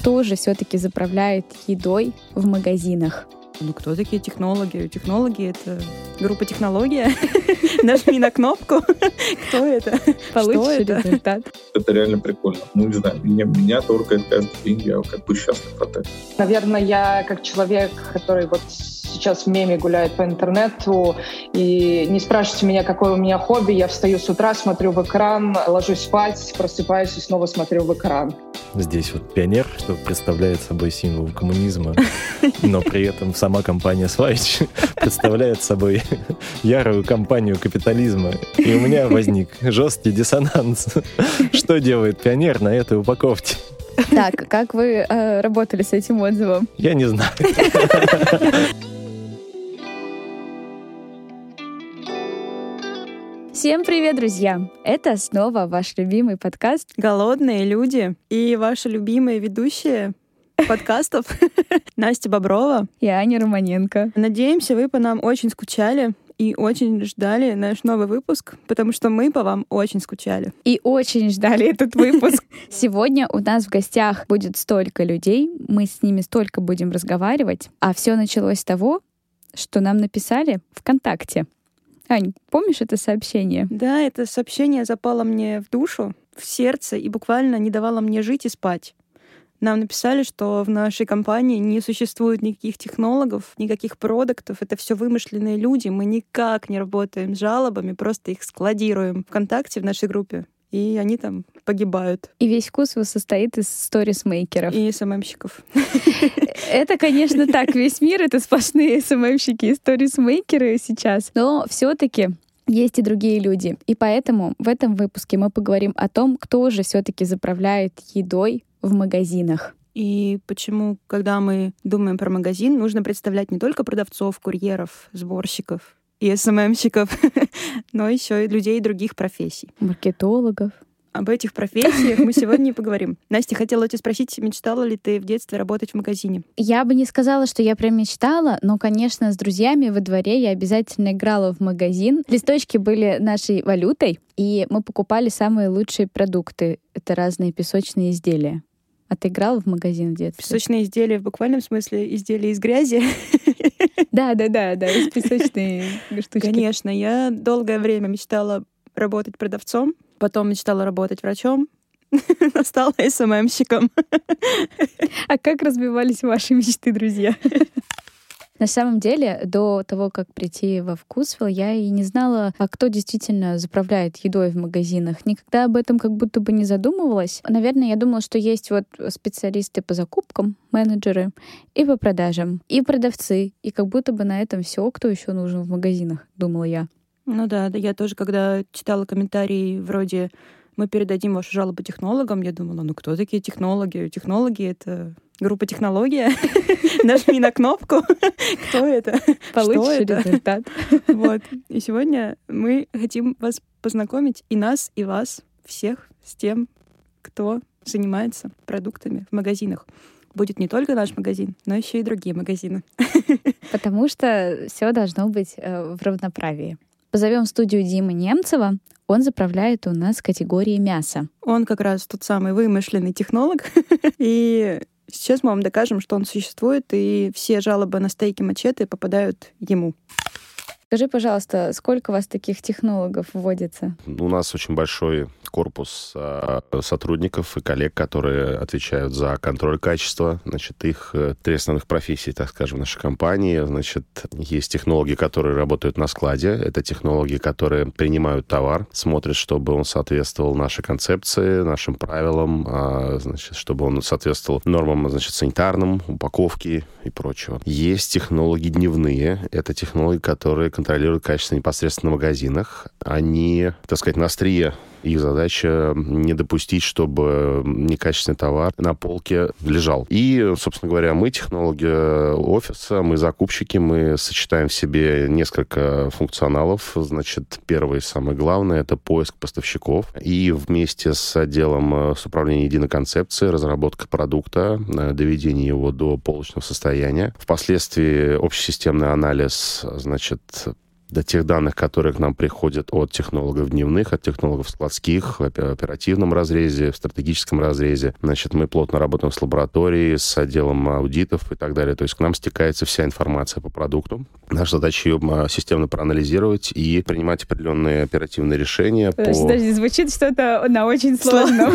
кто же все-таки заправляет едой в магазинах? Ну, кто такие технологи? Технологи — это группа технология. Нажми на кнопку. Кто это? Получишь результат. Это реально прикольно. Ну, не знаю, меня, меня торкает каждый день, я как бы счастлив от этого. Наверное, я как человек, который вот сейчас в меме гуляет по интернету, и не спрашивайте меня, какое у меня хобби, я встаю с утра, смотрю в экран, ложусь спать, просыпаюсь и снова смотрю в экран. Здесь вот пионер, что представляет собой символ коммунизма, но при этом сама компания Славич представляет собой ярую компанию капитализма. И у меня возник жесткий диссонанс. Что делает пионер на этой упаковке? Так, как вы э, работали с этим отзывом? Я не знаю. Всем привет, друзья! Это снова ваш любимый подкаст «Голодные люди» и ваши любимые ведущие подкастов Настя Боброва и Аня Романенко. Надеемся, вы по нам очень скучали и очень ждали наш новый выпуск, потому что мы по вам очень скучали. И очень ждали этот выпуск. Сегодня у нас в гостях будет столько людей, мы с ними столько будем разговаривать, а все началось с того, что нам написали ВКонтакте. Ань, помнишь это сообщение? Да, это сообщение запало мне в душу, в сердце и буквально не давало мне жить и спать. Нам написали, что в нашей компании не существует никаких технологов, никаких продуктов. Это все вымышленные люди. Мы никак не работаем с жалобами, просто их складируем ВКонтакте в нашей группе и они там погибают. И весь вкус состоит из сторисмейкеров. И СММщиков. Это, конечно, так. Весь мир — это сплошные СММщики и сторисмейкеры сейчас. Но все таки есть и другие люди. И поэтому в этом выпуске мы поговорим о том, кто же все-таки заправляет едой в магазинах. И почему, когда мы думаем про магазин, нужно представлять не только продавцов, курьеров, сборщиков, и СММщиков, но еще и людей других профессий. Маркетологов. Об этих профессиях мы сегодня и поговорим. Настя, хотела тебя спросить, мечтала ли ты в детстве работать в магазине? Я бы не сказала, что я прям мечтала, но, конечно, с друзьями во дворе я обязательно играла в магазин. Листочки были нашей валютой, и мы покупали самые лучшие продукты. Это разные песочные изделия. А ты играла в магазин в детстве? Песочные изделия в буквальном смысле изделия из грязи? Да, да, да, да, из песочной штучки. Конечно, я долгое время мечтала работать продавцом, потом мечтала работать врачом, стала СММщиком. А как разбивались ваши мечты, друзья? На самом деле, до того, как прийти во Вкусвилл, я и не знала, а кто действительно заправляет едой в магазинах. Никогда об этом как будто бы не задумывалась. Наверное, я думала, что есть вот специалисты по закупкам, менеджеры, и по продажам, и продавцы. И как будто бы на этом все, кто еще нужен в магазинах, думала я. Ну да, да, я тоже, когда читала комментарии вроде мы передадим вашу жалобу технологам, я думала, ну кто такие технологи? Технологи — это группа технология. Нажми на кнопку. Кто это? Получишь результат. Вот. И сегодня мы хотим вас познакомить, и нас, и вас, всех, с тем, кто занимается продуктами в магазинах будет не только наш магазин, но еще и другие магазины. Потому что все должно быть э, в равноправии. Позовем в студию Димы Немцева. Он заправляет у нас категории мяса. Он как раз тот самый вымышленный технолог. И сейчас мы вам докажем, что он существует, и все жалобы на стейки мачете попадают ему. Скажи, пожалуйста, сколько у вас таких технологов вводится? У нас очень большой корпус э, сотрудников и коллег, которые отвечают за контроль качества. Значит, их э, три основных профессии, так скажем, в нашей компании. Значит, есть технологии, которые работают на складе. Это технологии, которые принимают товар, смотрят, чтобы он соответствовал нашей концепции, нашим правилам, э, значит, чтобы он соответствовал нормам, значит, санитарным, упаковки и прочего. Есть технологии дневные. Это технологии, которые контролируют качество непосредственно в магазинах. Они, так сказать, на острие их задача не допустить, чтобы некачественный товар на полке лежал. И, собственно говоря, мы, технологи офиса, мы закупщики, мы сочетаем в себе несколько функционалов. Значит, первый, самое главное, это поиск поставщиков. И вместе с отделом с управлением единой концепции, разработка продукта, доведение его до полочного состояния. Впоследствии общесистемный анализ, значит, до тех данных, которые к нам приходят от технологов дневных, от технологов складских, в оперативном разрезе, в стратегическом разрезе. Значит, мы плотно работаем с лабораторией, с отделом аудитов и так далее. То есть к нам стекается вся информация по продукту. Наша задача ее а, системно проанализировать и принимать определенные оперативные решения. Подожди, по... подожди звучит что-то на очень сложном.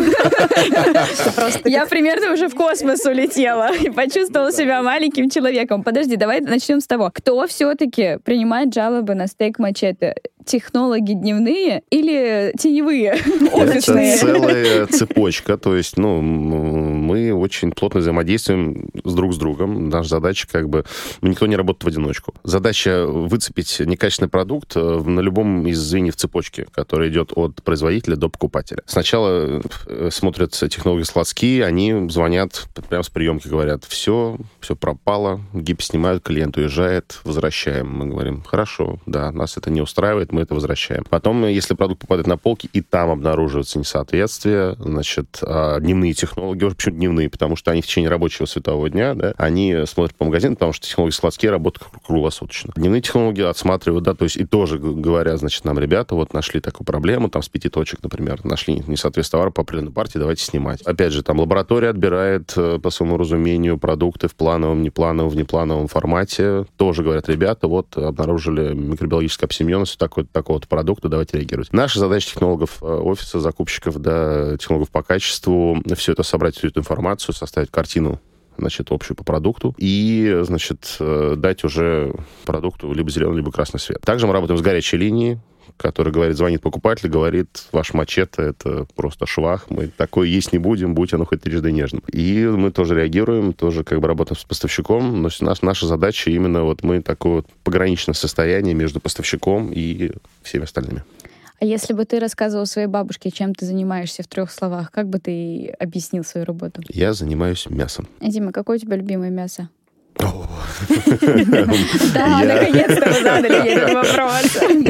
Я примерно уже в космос улетела и почувствовала себя маленьким человеком. Подожди, давай начнем с того. Кто все-таки принимает жалобы на стейк мачете? Технологи дневные или теневые офисные? Это целая цепочка. То есть, ну, мы очень плотно взаимодействуем с друг с другом. Наша задача как бы... Никто не работает в одиночку. Задача выцепить некачественный продукт э, на любом из звеньев цепочки, который идет от производителя до покупателя. Сначала э, смотрят технологии складские, они звонят прямо с приемки, говорят, все, все пропало, гип снимают, клиент уезжает, возвращаем. Мы говорим, хорошо, да, нас это не устраивает, мы это возвращаем. Потом, если продукт попадает на полки, и там обнаруживается несоответствие, значит, а, дневные технологии, почему дневные? Потому что они в течение рабочего светового дня, да, они смотрят по магазинам, потому что технологии складские работают круглосуточно. Дневные технологии отсматривают, да, то есть и тоже говоря, значит, нам, ребята, вот нашли такую проблему, там с пяти точек, например, нашли несоответствие товара по определенной партии, давайте снимать. Опять же, там лаборатория отбирает э, по своему разумению продукты в плановом, неплановом, внеплановом формате. Тоже говорят, ребята, вот обнаружили микробиологическую обсеменность, такой такого-то продукта, давайте реагировать. Наша задача технологов э, офиса, закупщиков, да, технологов по качеству, все это собрать, всю эту информацию, составить картину значит, общую по продукту, и, значит, э, дать уже продукту либо зеленый, либо красный свет. Также мы работаем с горячей линией, который говорит, звонит покупатель, говорит, ваш мачете — это просто швах, мы такой есть не будем, будь оно хоть трижды нежным. И мы тоже реагируем, тоже как бы работаем с поставщиком, но нас, наша задача именно вот мы такое вот пограничное состояние между поставщиком и всеми остальными. А если бы ты рассказывал своей бабушке, чем ты занимаешься в трех словах, как бы ты объяснил свою работу? Я занимаюсь мясом. Дима, какое у тебя любимое мясо? Да, наконец-то вы задали этот вопрос.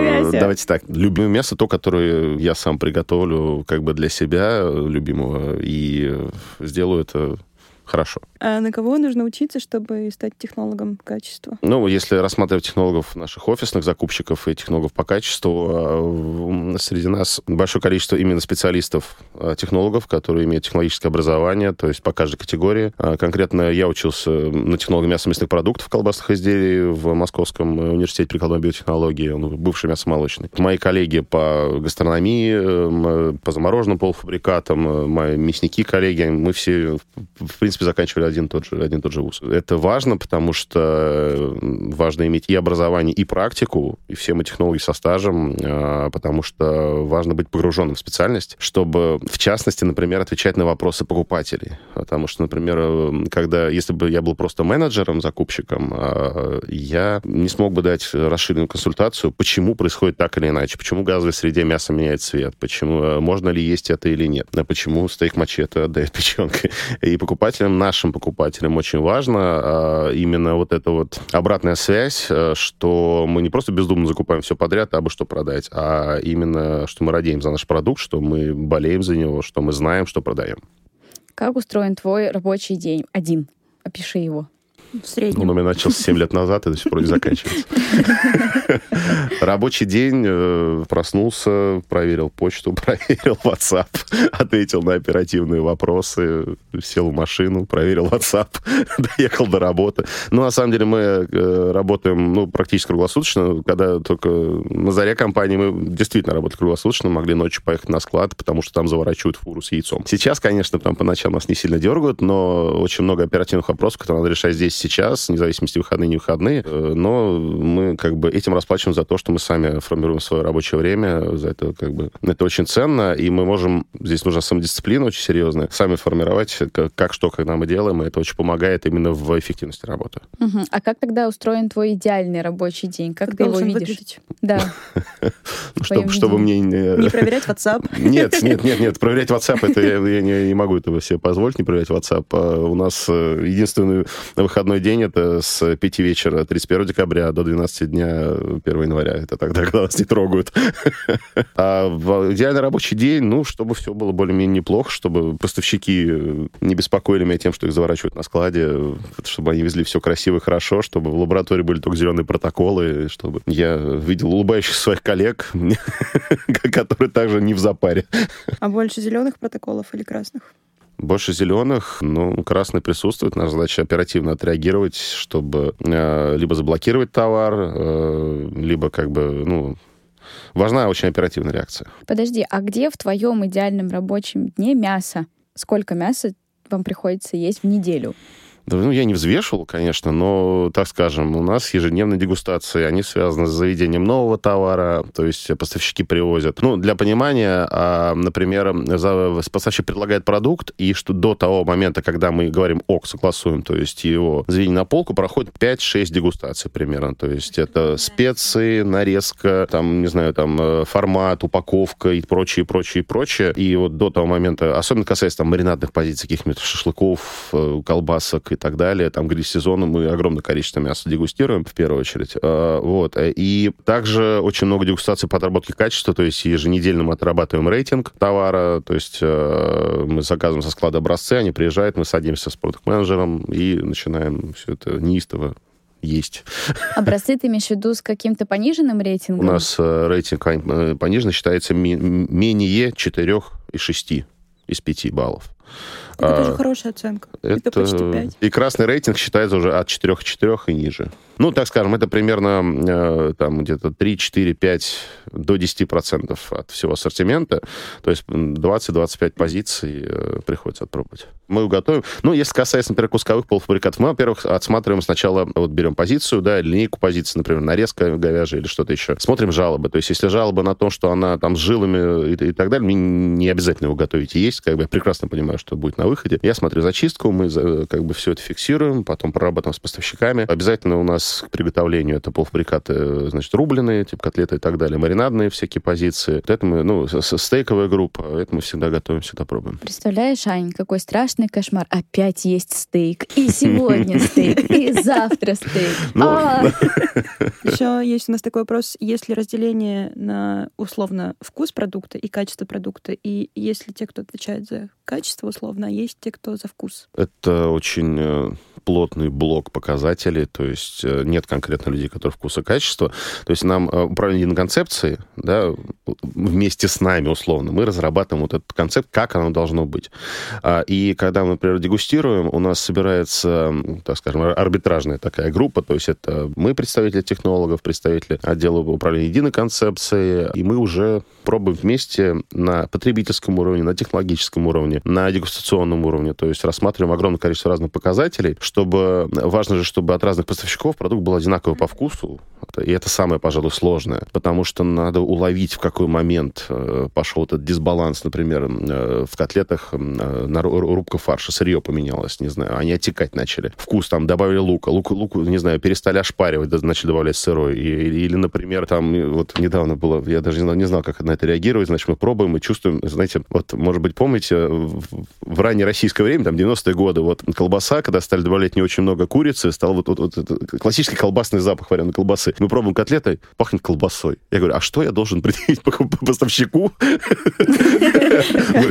Мясе. Давайте так. Любимое мясо, то, которое я сам приготовлю как бы для себя любимого, и сделаю это хорошо. А на кого нужно учиться, чтобы стать технологом качества? Ну, если рассматривать технологов наших офисных закупщиков и технологов по качеству, а, среди нас большое количество именно специалистов, а, технологов, которые имеют технологическое образование, то есть по каждой категории. А, конкретно я учился на технолога мясо-мясных продуктов, колбасных изделий в Московском университете прикладной биотехнологии, он бывший мясомолочный. Мои коллеги по гастрономии, по замороженным полуфабрикатам, мои мясники коллеги, мы все, в принципе, заканчивали один тот же, один тот же вуз. Это важно, потому что э, важно иметь и образование, и практику, и все мы технологи со стажем, э, потому что важно быть погруженным в специальность, чтобы, в частности, например, отвечать на вопросы покупателей. Потому что, например, э, когда, если бы я был просто менеджером, закупщиком, я не смог бы дать расширенную консультацию, почему происходит так или иначе, почему в газовой среде мясо меняет цвет, почему, можно ли есть это или нет, почему стейк мачете отдает печенкой. И покупателям, нашим покупателям, покупателям очень важно а, именно вот эта вот обратная связь, э, что мы не просто бездумно закупаем все подряд, а бы что продать, а именно, что мы радеем за наш продукт, что мы болеем за него, что мы знаем, что продаем. Как устроен твой рабочий день? Один. Опиши его в среднем. Он у меня начался 7 лет назад и до сих пор не заканчивается. Рабочий день, э, проснулся, проверил почту, проверил WhatsApp, ответил на оперативные вопросы, сел в машину, проверил WhatsApp, доехал до работы. Ну, на самом деле, мы э, работаем ну, практически круглосуточно. Когда только на заре компании мы действительно работали круглосуточно, могли ночью поехать на склад, потому что там заворачивают фуру с яйцом. Сейчас, конечно, там по ночам нас не сильно дергают, но очень много оперативных вопросов, которые надо решать здесь сейчас, вне зависимости выходные, не выходные, э, но мы как бы этим расплачиваем за то, что мы сами формируем свое рабочее время, за это как бы это очень ценно, и мы можем, здесь нужна самодисциплина очень серьезная, сами формировать, как, как что, когда мы делаем, и это очень помогает именно в эффективности работы. Угу. А как тогда устроен твой идеальный рабочий день? Как, как ты его видишь? Выглядеть? Да. Ну, чтобы мне... Не проверять WhatsApp? Нет, нет, нет, нет, проверять WhatsApp, это я не могу этого себе позволить, не проверять WhatsApp. А у нас э, единственный выходной выходной день, это с 5 вечера 31 декабря до 12 дня 1 января. Это тогда, когда нас не трогают. А в идеальный рабочий день, ну, чтобы все было более-менее неплохо, чтобы поставщики не беспокоили меня тем, что их заворачивают на складе, чтобы они везли все красиво и хорошо, чтобы в лаборатории были только зеленые протоколы, чтобы я видел улыбающихся своих коллег, которые также не в запаре. А больше зеленых протоколов или красных? Больше зеленых, ну, красный присутствует. Наша задача оперативно отреагировать, чтобы э, либо заблокировать товар, э, либо как бы, ну, важна очень оперативная реакция. Подожди, а где в твоем идеальном рабочем дне мясо? Сколько мяса вам приходится есть в неделю? Ну, я не взвешивал, конечно, но, так скажем, у нас ежедневные дегустации, они связаны с заведением нового товара, то есть поставщики привозят. Ну, для понимания, а, например, поставщик предлагает продукт, и что до того момента, когда мы говорим ок, согласуем, то есть его заведение на полку, проходит 5-6 дегустаций примерно. То есть это специи, нарезка, там, не знаю, там, э, формат, упаковка и прочее, прочее, прочее. И вот до того момента, особенно касается там маринадных позиций, каких-нибудь шашлыков, э, колбасок, и так далее. Там гриль-сезоном мы огромное количество мяса дегустируем, в первую очередь. А, вот. И также очень много дегустаций по отработке качества, то есть еженедельно мы отрабатываем рейтинг товара, то есть э, мы заказываем со склада образцы, они приезжают, мы садимся с продукт-менеджером и начинаем все это неистово есть. Образцы ты имеешь в виду с каким-то пониженным рейтингом? У нас э, рейтинг э, пониженный считается менее 4 и 6 из 5 баллов. Это а, тоже хорошая оценка. Это, это почти 5. И красный рейтинг считается уже от 4,4 и ниже. Ну, так скажем, это примерно э, там где-то 3, 4, 5 до 10 процентов от всего ассортимента. То есть 20-25 позиций э, приходится отпробовать. Мы готовим. Ну, если касается, например, кусковых полуфабрикатов, мы, во-первых, отсматриваем сначала, вот берем позицию, да, линейку позиции, например, нарезка говяжья или что-то еще. Смотрим жалобы. То есть если жалоба на то, что она там с жилами и, и так далее, мне не обязательно его готовить и есть. Как бы я прекрасно понимаю, что будет на выходе. Я смотрю зачистку, мы как бы все это фиксируем, потом прорабатываем с поставщиками. Обязательно у нас к приготовлению это полуфабрикаты, значит, рубленые, типа котлеты и так далее, маринадные всякие позиции. Вот это мы, ну, стейковая группа, это мы всегда готовим, всегда пробуем. Представляешь, Ань, какой страшный кошмар. Опять есть стейк. И сегодня стейк, и завтра стейк. Ну, а! Еще есть у нас такой вопрос, есть ли разделение на, условно, вкус продукта и качество продукта, и есть ли те, кто отвечает за качество, условно, а есть те, кто за вкус? Это очень э, плотный блок показателей, то есть э, нет конкретно людей, которые вкус и качество. То есть нам э, управление на концепции, да, вместе с нами, условно, мы разрабатываем вот этот концепт, как оно должно быть. А, и когда мы, например, дегустируем, у нас собирается, так скажем, арбитражная такая группа, то есть это мы, представители технологов, представители отдела управления единой концепцией, и мы уже пробуем вместе на потребительском уровне, на технологическом уровне, на дегустационном уровне, то есть рассматриваем огромное количество разных показателей, чтобы важно же, чтобы от разных поставщиков продукт был одинаковый по вкусу, и это самое, пожалуй, сложное, потому что надо уловить, в какой момент э, пошел этот дисбаланс, например, э, в котлетах э, на рубка фарша, сырье поменялось, не знаю, они отекать начали. Вкус там добавили лука, лук, лук не знаю, перестали ошпаривать, начали добавлять сырой. Или, или, например, там вот недавно было, я даже не знал, не знал, как на это реагировать, значит, мы пробуем и чувствуем, знаете, вот, может быть, помните, в, в раннее российское время, там, 90-е годы, вот колбаса, когда стали добавлять не очень много курицы, стал вот, вот, вот, вот классический колбасный запах вареной колбасы мы пробуем котлеты, пахнет колбасой. Я говорю, а что я должен предъявить поставщику?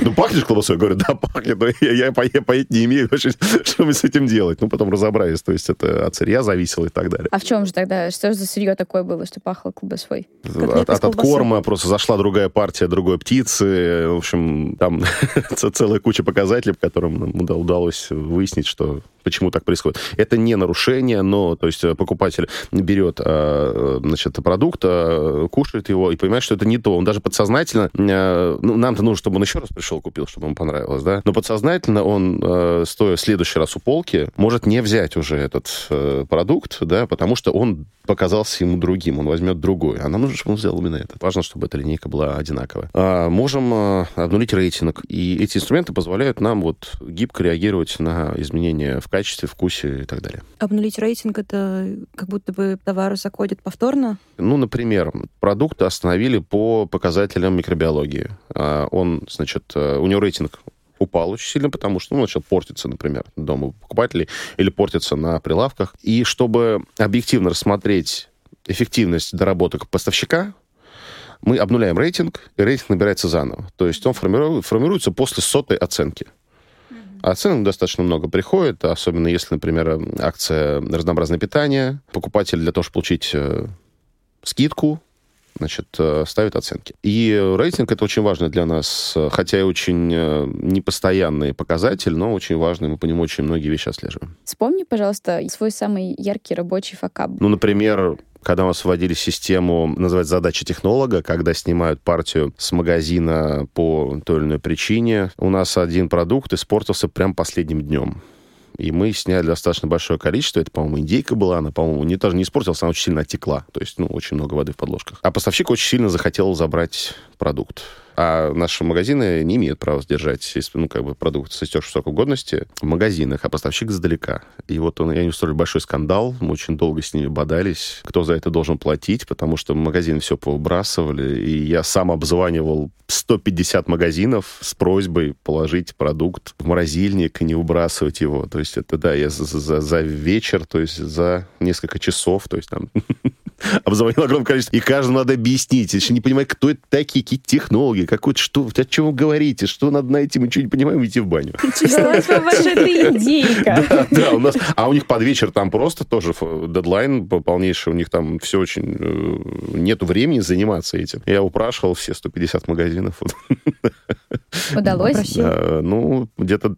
ну, пахнешь колбасой? Я говорю, да, пахнет, но я поесть не имею. Что мы с этим делать? Ну, потом разобрались. То есть это от сырья зависело и так далее. А в чем же тогда? Что же за сырье такое было, что пахло колбасой? От, от корма просто зашла другая партия другой птицы. В общем, там целая куча показателей, по которым нам удалось выяснить, что почему так происходит. Это не нарушение, но то есть покупатель берет Э, значит, продукт, э, кушает его и понимает, что это не то. Он даже подсознательно, э, ну, нам-то нужно, чтобы он еще раз пришел, купил, чтобы ему понравилось, да, но подсознательно он, стоя в следующий раз у полки, может не взять уже этот продукт, да, потому что он показался ему другим, он возьмет другой. А нам нужно, чтобы он взял именно этот. Важно, чтобы эта линейка была одинаковая. А, можем обнулить рейтинг, и эти инструменты позволяют нам вот гибко реагировать на изменения в качестве, вкусе и так далее. Обнулить рейтинг — это как будто бы товар заходит повторно? Ну, например, продукты остановили по показателям микробиологии. А, он, значит, э, у него рейтинг упал очень сильно, потому что ну, начал портиться, например, дома покупателей или портиться на прилавках. И чтобы объективно рассмотреть эффективность доработок поставщика, мы обнуляем рейтинг, и рейтинг набирается заново. То есть он формируется после сотой оценки. А оценок достаточно много приходит, особенно если, например, акция «Разнообразное питание». Покупатель для того, чтобы получить э, скидку, значит, э, ставит оценки. И рейтинг — это очень важно для нас, хотя и очень э, непостоянный показатель, но очень важный, мы по нему очень многие вещи отслеживаем. Вспомни, пожалуйста, свой самый яркий рабочий факап. Ну, например, когда у нас вводили систему, называется задача технолога, когда снимают партию с магазина по той или иной причине, у нас один продукт испортился прям последним днем. И мы сняли достаточно большое количество. Это, по-моему, индейка была. Она, по-моему, не, даже не испортилась, она очень сильно оттекла. То есть, ну, очень много воды в подложках. А поставщик очень сильно захотел забрать продукт. А наши магазины не имеют права сдержать, ну, как бы продукт с истекшей сроком годности в магазинах, а поставщик издалека. И вот он, они устроили большой скандал, мы очень долго с ними бодались, кто за это должен платить, потому что магазины все повыбрасывали, и я сам обзванивал 150 магазинов с просьбой положить продукт в морозильник и не выбрасывать его. То есть это, да, я за, за, за вечер, то есть за несколько часов, то есть там обзвонил огромное количество. И каждому надо объяснить. Еще не понимаю, кто это такие, какие технологии, какой-то, что, о чем вы говорите, что надо найти, мы ничего не понимаем, идти в баню. Что ваша идейка? Да, да, у нас, а у них под вечер там просто тоже дедлайн полнейший, у них там все очень, э, нету времени заниматься этим. Я упрашивал все 150 магазинов. Удалось? Да, ну, где-то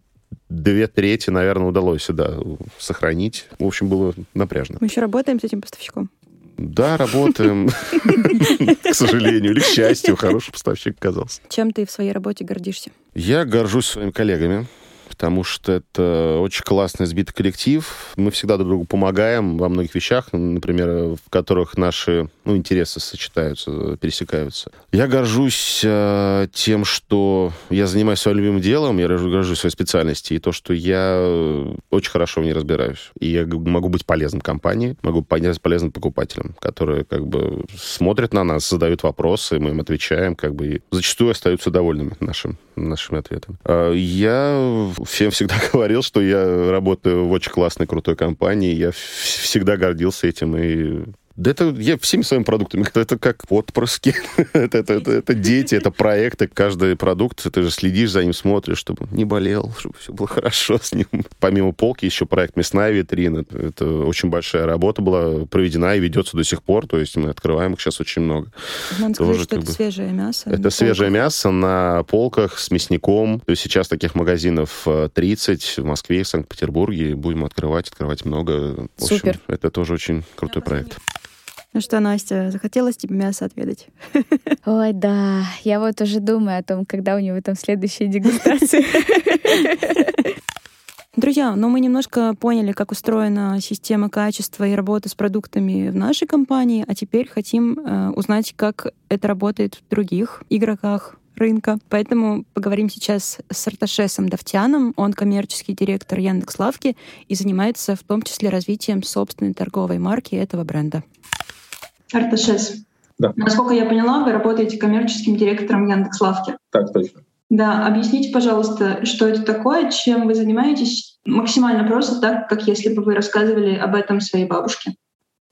две трети, наверное, удалось, да, сохранить. В общем, было напряжно. Мы еще работаем с этим поставщиком? Да, работаем. К сожалению или к счастью, хороший поставщик оказался. Чем ты в своей работе гордишься? Я горжусь своими коллегами потому что это очень классный сбитый коллектив. Мы всегда друг другу помогаем во многих вещах, например, в которых наши ну, интересы сочетаются, пересекаются. Я горжусь э, тем, что я занимаюсь своим любимым делом, я горжусь своей специальности, и то, что я очень хорошо в ней разбираюсь. И я могу быть полезным компании, могу быть полезным покупателям, которые как бы смотрят на нас, задают вопросы, мы им отвечаем, как бы и зачастую остаются довольными нашим, нашими ответами. А я всем всегда говорил, что я работаю в очень классной, крутой компании. Я всегда гордился этим и да это я всеми своими продуктами, это как отпрыски, это, это, это, это дети, это проекты, каждый продукт, ты же следишь за ним, смотришь, чтобы не болел, чтобы все было хорошо с ним. Помимо полки еще проект «Мясная витрина». Это очень большая работа была проведена и ведется до сих пор, то есть мы открываем их сейчас очень много. Надо Тоже, сказать, что это бы, свежее мясо. Это свежее мясо на полках с мясником. То есть сейчас таких магазинов 30 э, в Москве и Санкт-Петербурге. Будем открывать, открывать много. В общем, Супер. Это тоже очень крутой проект. Ну что, Настя, захотелось тебе мясо отведать? Ой, да. Я вот уже думаю о том, когда у него там следующая дегустация. Друзья, ну мы немножко поняли, как устроена система качества и работы с продуктами в нашей компании, а теперь хотим э, узнать, как это работает в других игроках рынка. Поэтому поговорим сейчас с Арташесом Давтяном. Он коммерческий директор Яндекс.Лавки и занимается в том числе развитием собственной торговой марки этого бренда. Арташес. Да. Насколько я поняла, вы работаете коммерческим директором Яндекс.Лавки. Так точно. Да, объясните, пожалуйста, что это такое, чем вы занимаетесь, максимально просто так, как если бы вы рассказывали об этом своей бабушке.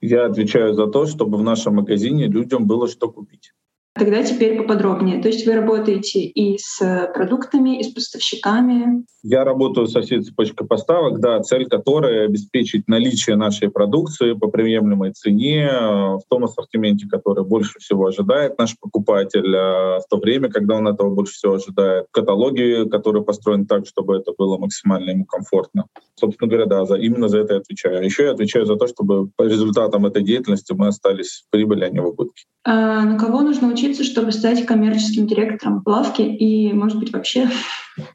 Я отвечаю за то, чтобы в нашем магазине людям было что купить. Тогда теперь поподробнее. То есть вы работаете и с продуктами, и с поставщиками? Я работаю со всей цепочкой поставок, да, цель которой обеспечить наличие нашей продукции по приемлемой цене э, в том ассортименте, который больше всего ожидает наш покупатель, э, в то время, когда он этого больше всего ожидает, в каталоге, который построен так, чтобы это было максимально ему комфортно. Собственно говоря, да, за, именно за это я отвечаю. Еще я отвечаю за то, чтобы по результатам этой деятельности мы остались в прибыли, а не в убытке. А на кого нужно учиться, чтобы стать коммерческим директором плавки и, может быть, вообще?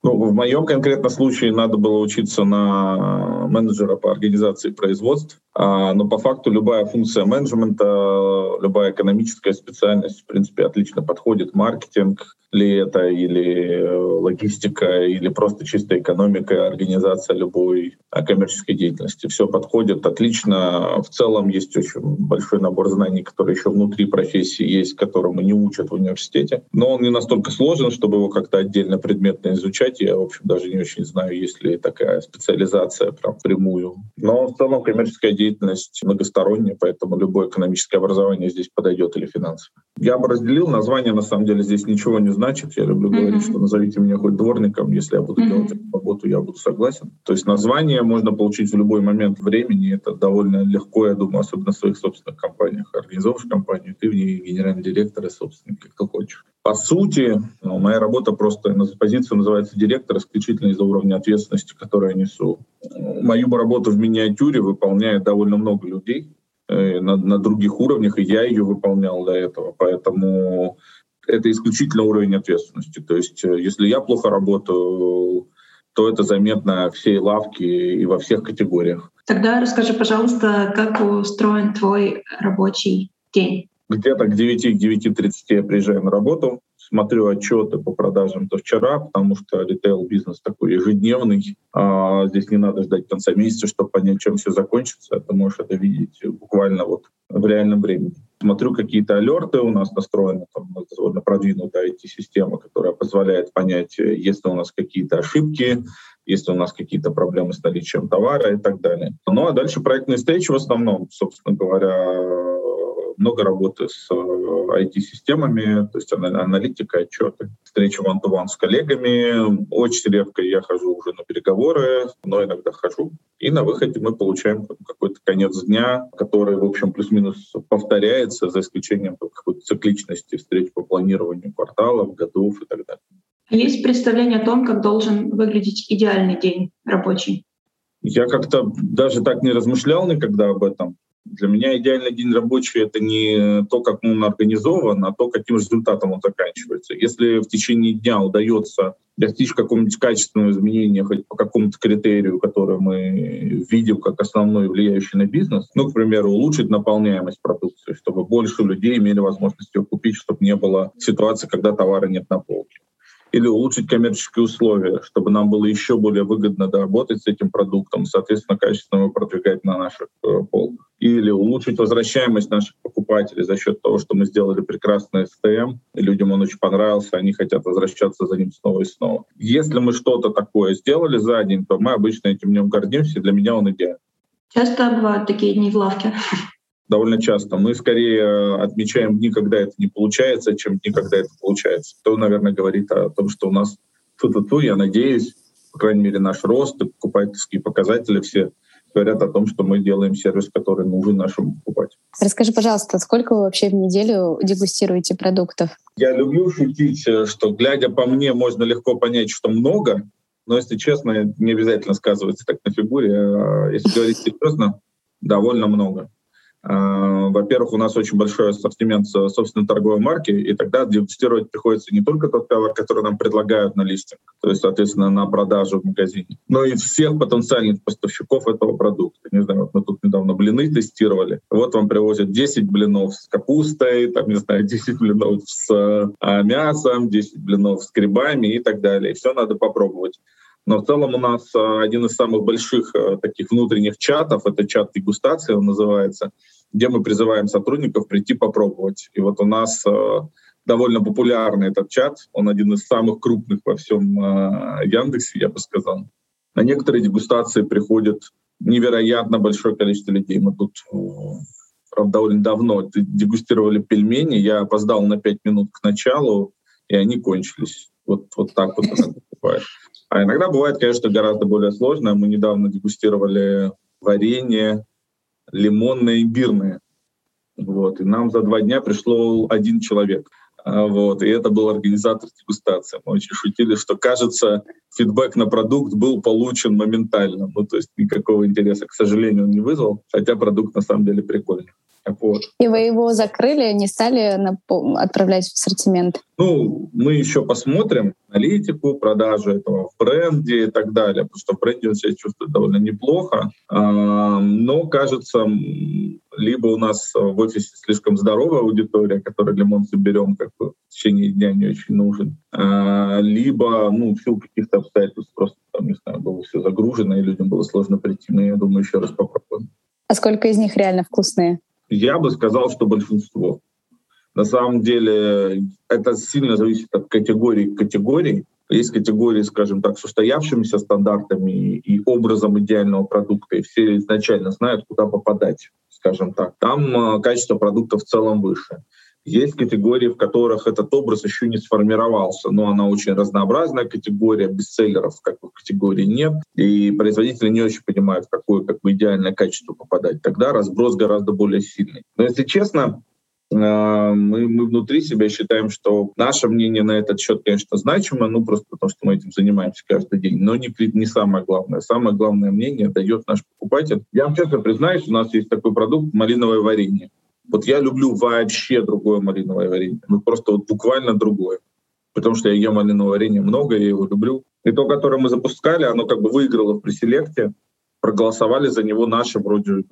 Ну, в моем конкретном случае надо было учиться на менеджера по организации производств. А, но по факту любая функция менеджмента, любая экономическая специальность, в принципе, отлично подходит. Маркетинг ли это, или э, логистика, или просто чистая экономика, организация любой коммерческой деятельности. Все подходит отлично. В целом есть очень большой набор знаний, которые еще внутри профессии есть, которому не учат в университете. Но он не настолько сложен, чтобы его как-то отдельно предметно изучать. Я, в общем, даже не очень знаю, есть ли такая специализация прям прямую. Но в целом коммерческая деятельность деятельность многосторонняя, поэтому любое экономическое образование здесь подойдет или финансовое. Я бы разделил, название на самом деле здесь ничего не значит. Я люблю mm-hmm. говорить, что назовите меня хоть дворником, если я буду mm-hmm. делать эту работу, я буду согласен. То есть название можно получить в любой момент времени, это довольно легко, я думаю, особенно в своих собственных компаниях. Организовываешь компанию, ты в ней генеральный директор и собственник, как ты хочешь. По сути, ну, моя работа просто, позиция называется директор исключительно из-за уровня ответственности, который я несу. Мою работу в миниатюре выполняет довольно много людей э, на, на других уровнях, и я ее выполнял до этого. Поэтому это исключительно уровень ответственности. То есть э, если я плохо работаю, то это заметно всей лавке и во всех категориях. Тогда расскажи, пожалуйста, как устроен твой рабочий день? Где-то к 9-9.30 я приезжаю на работу, смотрю отчеты по продажам до вчера, потому что ритейл-бизнес такой ежедневный. А здесь не надо ждать конца месяца, чтобы понять, чем все закончится. Ты можешь это видеть буквально вот в реальном времени. Смотрю какие-то алерты у нас настроены, там довольно продвинутая IT-система, которая позволяет понять, есть ли у нас какие-то ошибки, есть ли у нас какие-то проблемы с наличием товара и так далее. Ну а дальше проектные встречи в основном, собственно говоря, много работы с IT-системами, э, то есть аналитика, отчеты, встречи one-to-one с коллегами. Очень редко я хожу уже на переговоры, но иногда хожу. И на выходе мы получаем какой-то конец дня, который, в общем, плюс-минус повторяется, за исключением какой-то цикличности встреч по планированию кварталов, годов и так далее. Есть представление о том, как должен выглядеть идеальный день рабочий? Я как-то даже так не размышлял никогда об этом. Для меня идеальный день рабочий — это не то, как он организован, а то, каким результатом он заканчивается. Если в течение дня удается достичь какого-нибудь качественного изменения хоть по какому-то критерию, который мы видим как основной влияющий на бизнес, ну, к примеру, улучшить наполняемость продукции, чтобы больше людей имели возможность ее купить, чтобы не было ситуации, когда товара нет на полке или улучшить коммерческие условия, чтобы нам было еще более выгодно доработать с этим продуктом, соответственно, качественно его продвигать на наших э, полках. Или улучшить возвращаемость наших покупателей за счет того, что мы сделали прекрасный СТМ, и людям он очень понравился, они хотят возвращаться за ним снова и снова. Если мы что-то такое сделали за день, то мы обычно этим днем гордимся, и для меня он идеален. Часто бывают такие дни в лавке довольно часто. Мы скорее э, отмечаем дни, когда это не получается, чем дни, когда это получается. То, наверное, говорит о том, что у нас ту-ту-ту, я надеюсь, по крайней мере, наш рост, покупательские показатели все говорят о том, что мы делаем сервис, который нужен нашему покупателю. Расскажи, пожалуйста, сколько вы вообще в неделю дегустируете продуктов? Я люблю шутить, э, что, глядя по мне, можно легко понять, что много, но, если честно, не обязательно сказывается так на фигуре. А если говорить серьезно, довольно много. А, во-первых, у нас очень большой ассортимент собственной торговой марки, и тогда дегустировать приходится не только тот товар, который нам предлагают на листинг, то есть, соответственно, на продажу в магазине, но и всех потенциальных поставщиков этого продукта. Не знаю, вот мы тут недавно блины тестировали. Вот вам привозят 10 блинов с капустой, там, не знаю, 10 блинов с а, мясом, 10 блинов с грибами и так далее. Все надо попробовать. Но в целом у нас а, один из самых больших таких внутренних чатов, это чат дегустации, он называется, где мы призываем сотрудников прийти попробовать. И вот у нас э, довольно популярный этот чат, он один из самых крупных во всем э, Яндексе, я бы сказал. На некоторые дегустации приходит невероятно большое количество людей. Мы тут э, правда, довольно давно дегустировали пельмени, я опоздал на 5 минут к началу, и они кончились. Вот, вот так вот это бывает. А иногда бывает, конечно, гораздо более сложно. Мы недавно дегустировали варенье лимонное, имбирное. Вот. И нам за два дня пришло один человек. А, вот. И это был организатор дегустации. Мы очень шутили, что, кажется, фидбэк на продукт был получен моментально. Ну, то есть никакого интереса, к сожалению, он не вызвал, хотя продукт на самом деле прикольный. Вот. И вы его закрыли, не стали отправлять в ассортимент? Ну, мы еще посмотрим аналитику, продажу этого в бренде и так далее, потому что в бренде он себя чувствует довольно неплохо. А, но, кажется, либо у нас в офисе слишком здоровая аудитория, которой лимон соберем как бы в течение дня не очень нужен, а, либо, ну, в силу каких-то обстоятельств просто, там, не знаю, было все загружено, и людям было сложно прийти. Но я думаю, еще раз попробуем. А сколько из них реально вкусные? Я бы сказал, что большинство. На самом деле это сильно зависит от категории к категории. Есть категории, скажем так, с устоявшимися стандартами и образом идеального продукта, и все изначально знают, куда попадать, скажем так. Там э, качество продукта в целом выше. Есть категории, в которых этот образ еще не сформировался, но она очень разнообразная категория, бестселлеров как бы категории нет, и производители не очень понимают, в какое как бы идеальное качество попадать. Тогда разброс гораздо более сильный. Но если честно, э, мы, мы внутри себя считаем, что наше мнение на этот счет, конечно, значимо, ну просто потому что мы этим занимаемся каждый день, но не, не самое главное. Самое главное мнение дает наш покупатель. Я вам честно признаюсь, у нас есть такой продукт — малиновое варенье. Вот я люблю вообще другое малиновое варенье. Ну, просто вот буквально другое. Потому что я ем малиновое варенье много, я его люблю. И то, которое мы запускали, оно как бы выиграло в преселекте проголосовали за него наши вроде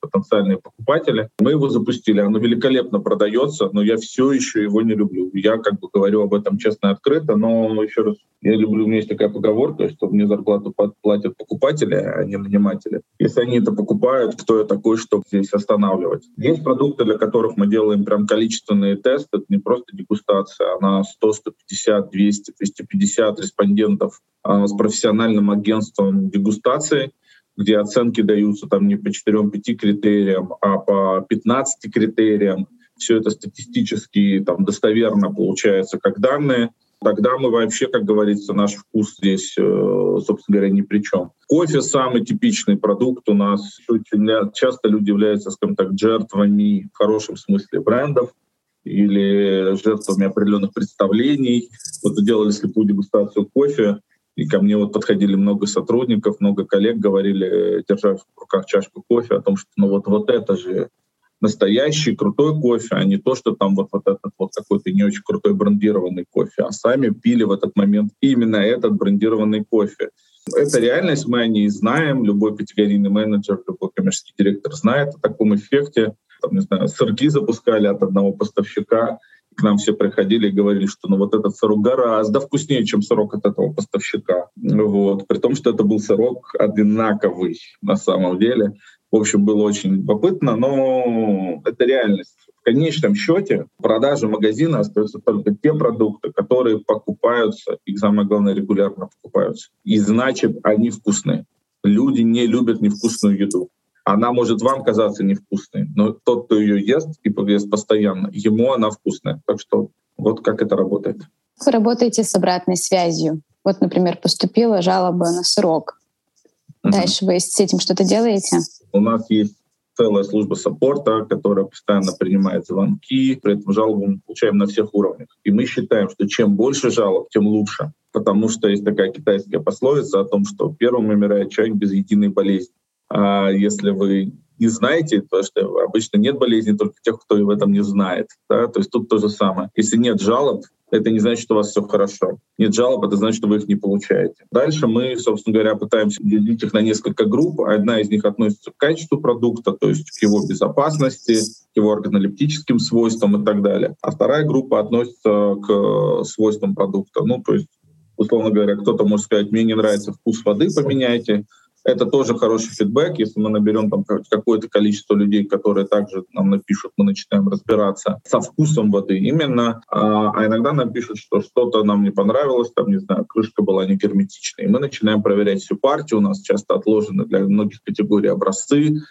потенциальные покупатели. Мы его запустили, оно великолепно продается, но я все еще его не люблю. Я как бы говорю об этом честно и открыто, но еще раз, я люблю, у меня есть такая поговорка, что мне зарплату платят покупатели, а не наниматели. Если они это покупают, кто я такой, чтобы здесь останавливать? Есть продукты, для которых мы делаем прям количественные тесты, это не просто дегустация, она 100, 150, 200, 250 респондентов а, с профессиональным агентством дегустации, где оценки даются там не по 4-5 критериям, а по 15 критериям. Все это статистически там, достоверно получается как данные. Тогда мы вообще, как говорится, наш вкус здесь, э, собственно говоря, ни при чем. Кофе — самый типичный продукт у нас. Часто люди являются, скажем так, жертвами в хорошем смысле брендов или жертвами определенных представлений. Вот делали слепую дегустацию кофе, и ко мне вот подходили много сотрудников, много коллег, говорили, держа в руках чашку кофе, о том, что ну вот, вот это же настоящий крутой кофе, а не то, что там вот, вот этот вот какой-то не очень крутой брендированный кофе, а сами пили в этот момент именно этот брендированный кофе. Это реальность, мы о ней знаем, любой категорийный менеджер, любой коммерческий директор знает о таком эффекте. Там, не знаю, сырки запускали от одного поставщика, к нам все приходили и говорили, что ну вот этот сырок гораздо вкуснее, чем сырок от этого поставщика. Вот. При том, что это был сырок одинаковый на самом деле. В общем, было очень любопытно, но это реальность. В конечном счете продажи магазина остаются только те продукты, которые покупаются, и самое главное, регулярно покупаются. И значит, они вкусные. Люди не любят невкусную еду она может вам казаться невкусной, но тот, кто ее ест и ест постоянно, ему она вкусная. Так что вот как это работает. Вы работаете с обратной связью. Вот, например, поступила жалоба на срок. Uh-huh. Дальше вы с этим что-то делаете? У нас есть целая служба саппорта, которая постоянно принимает звонки, при этом жалобы мы получаем на всех уровнях. И мы считаем, что чем больше жалоб, тем лучше. Потому что есть такая китайская пословица о том, что первым умирает человек без единой болезни. А если вы не знаете, то что обычно нет болезни только тех, кто в этом не знает. Да? То есть тут то же самое. Если нет жалоб, это не значит, что у вас все хорошо. Нет жалоб, это значит, что вы их не получаете. Дальше мы, собственно говоря, пытаемся делить их на несколько групп. Одна из них относится к качеству продукта, то есть к его безопасности, к его органолептическим свойствам и так далее. А вторая группа относится к свойствам продукта. Ну, то есть условно говоря, кто-то может сказать, мне не нравится вкус воды, поменяйте. Это тоже хороший фидбэк. Если мы наберем там какое-то количество людей, которые также нам напишут, мы начинаем разбираться со вкусом воды именно. А, а иногда нам пишут, что что-то нам не понравилось, там, не знаю, крышка была не герметичной. И мы начинаем проверять всю партию. У нас часто отложены для многих категорий образцы,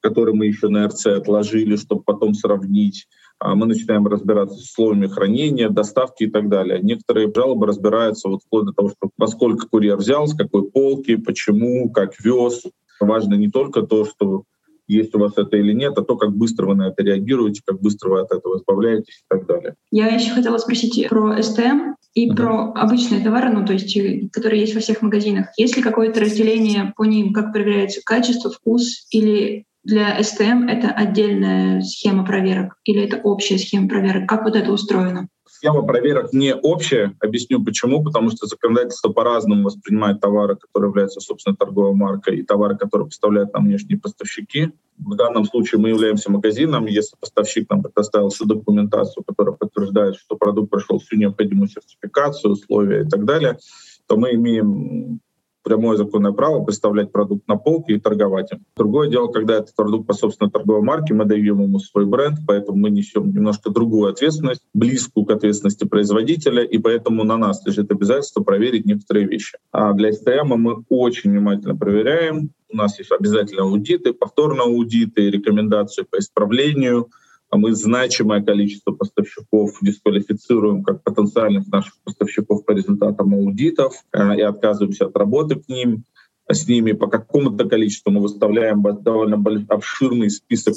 которые мы еще на РЦ отложили, чтобы потом сравнить. А мы начинаем разбираться с условиями хранения, доставки и так далее. Некоторые жалобы разбираются вот вплоть до того, что поскольку курьер взял, с какой полки, почему, как вез. Важно не только то, что есть у вас это или нет, а то, как быстро вы на это реагируете, как быстро вы от этого избавляетесь и так далее. Я еще хотела спросить про СТМ и uh-huh. про обычные товары, ну, то есть, э, которые есть во всех магазинах. Есть ли какое-то разделение по ним, как проверяется качество, вкус, или для STM это отдельная схема проверок или это общая схема проверок? Как вот это устроено? Схема проверок не общая. Объясню почему. Потому что законодательство по-разному воспринимает товары, которые являются, собственно, торговой маркой, и товары, которые поставляют нам внешние поставщики. В данном случае мы являемся магазином. Если поставщик нам предоставил всю документацию, которая подтверждает, что продукт прошел всю необходимую сертификацию, условия и так далее, то мы имеем прямое законное право представлять продукт на полке и торговать им. Другое дело, когда это продукт по собственной торговой марке, мы даем ему свой бренд, поэтому мы несем немножко другую ответственность, близкую к ответственности производителя, и поэтому на нас лежит обязательство проверить некоторые вещи. А для STM мы очень внимательно проверяем. У нас есть обязательно аудиты, повторные аудиты, рекомендации по исправлению — мы значимое количество поставщиков дисквалифицируем как потенциальных наших поставщиков по результатам аудитов э, и отказываемся от работы к ним, с ними по какому-то количеству мы выставляем довольно обширный список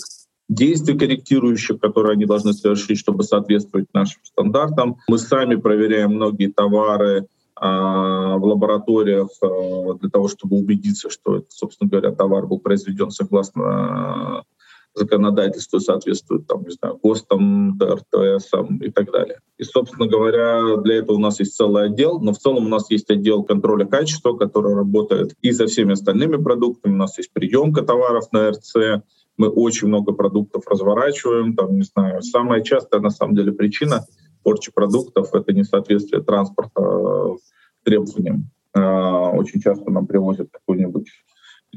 действий корректирующих, которые они должны совершить, чтобы соответствовать нашим стандартам. Мы сами проверяем многие товары а, в лабораториях а, для того, чтобы убедиться, что, собственно говоря, товар был произведен согласно законодательство соответствует, там, не знаю, ГОСТам, ТРТС и так далее. И, собственно говоря, для этого у нас есть целый отдел, но в целом у нас есть отдел контроля качества, который работает и со всеми остальными продуктами. У нас есть приемка товаров на РЦ, мы очень много продуктов разворачиваем, там, не знаю, самая частая, на самом деле, причина порчи продуктов — это несоответствие транспорта э, требованиям. А, очень часто нам привозят какую-нибудь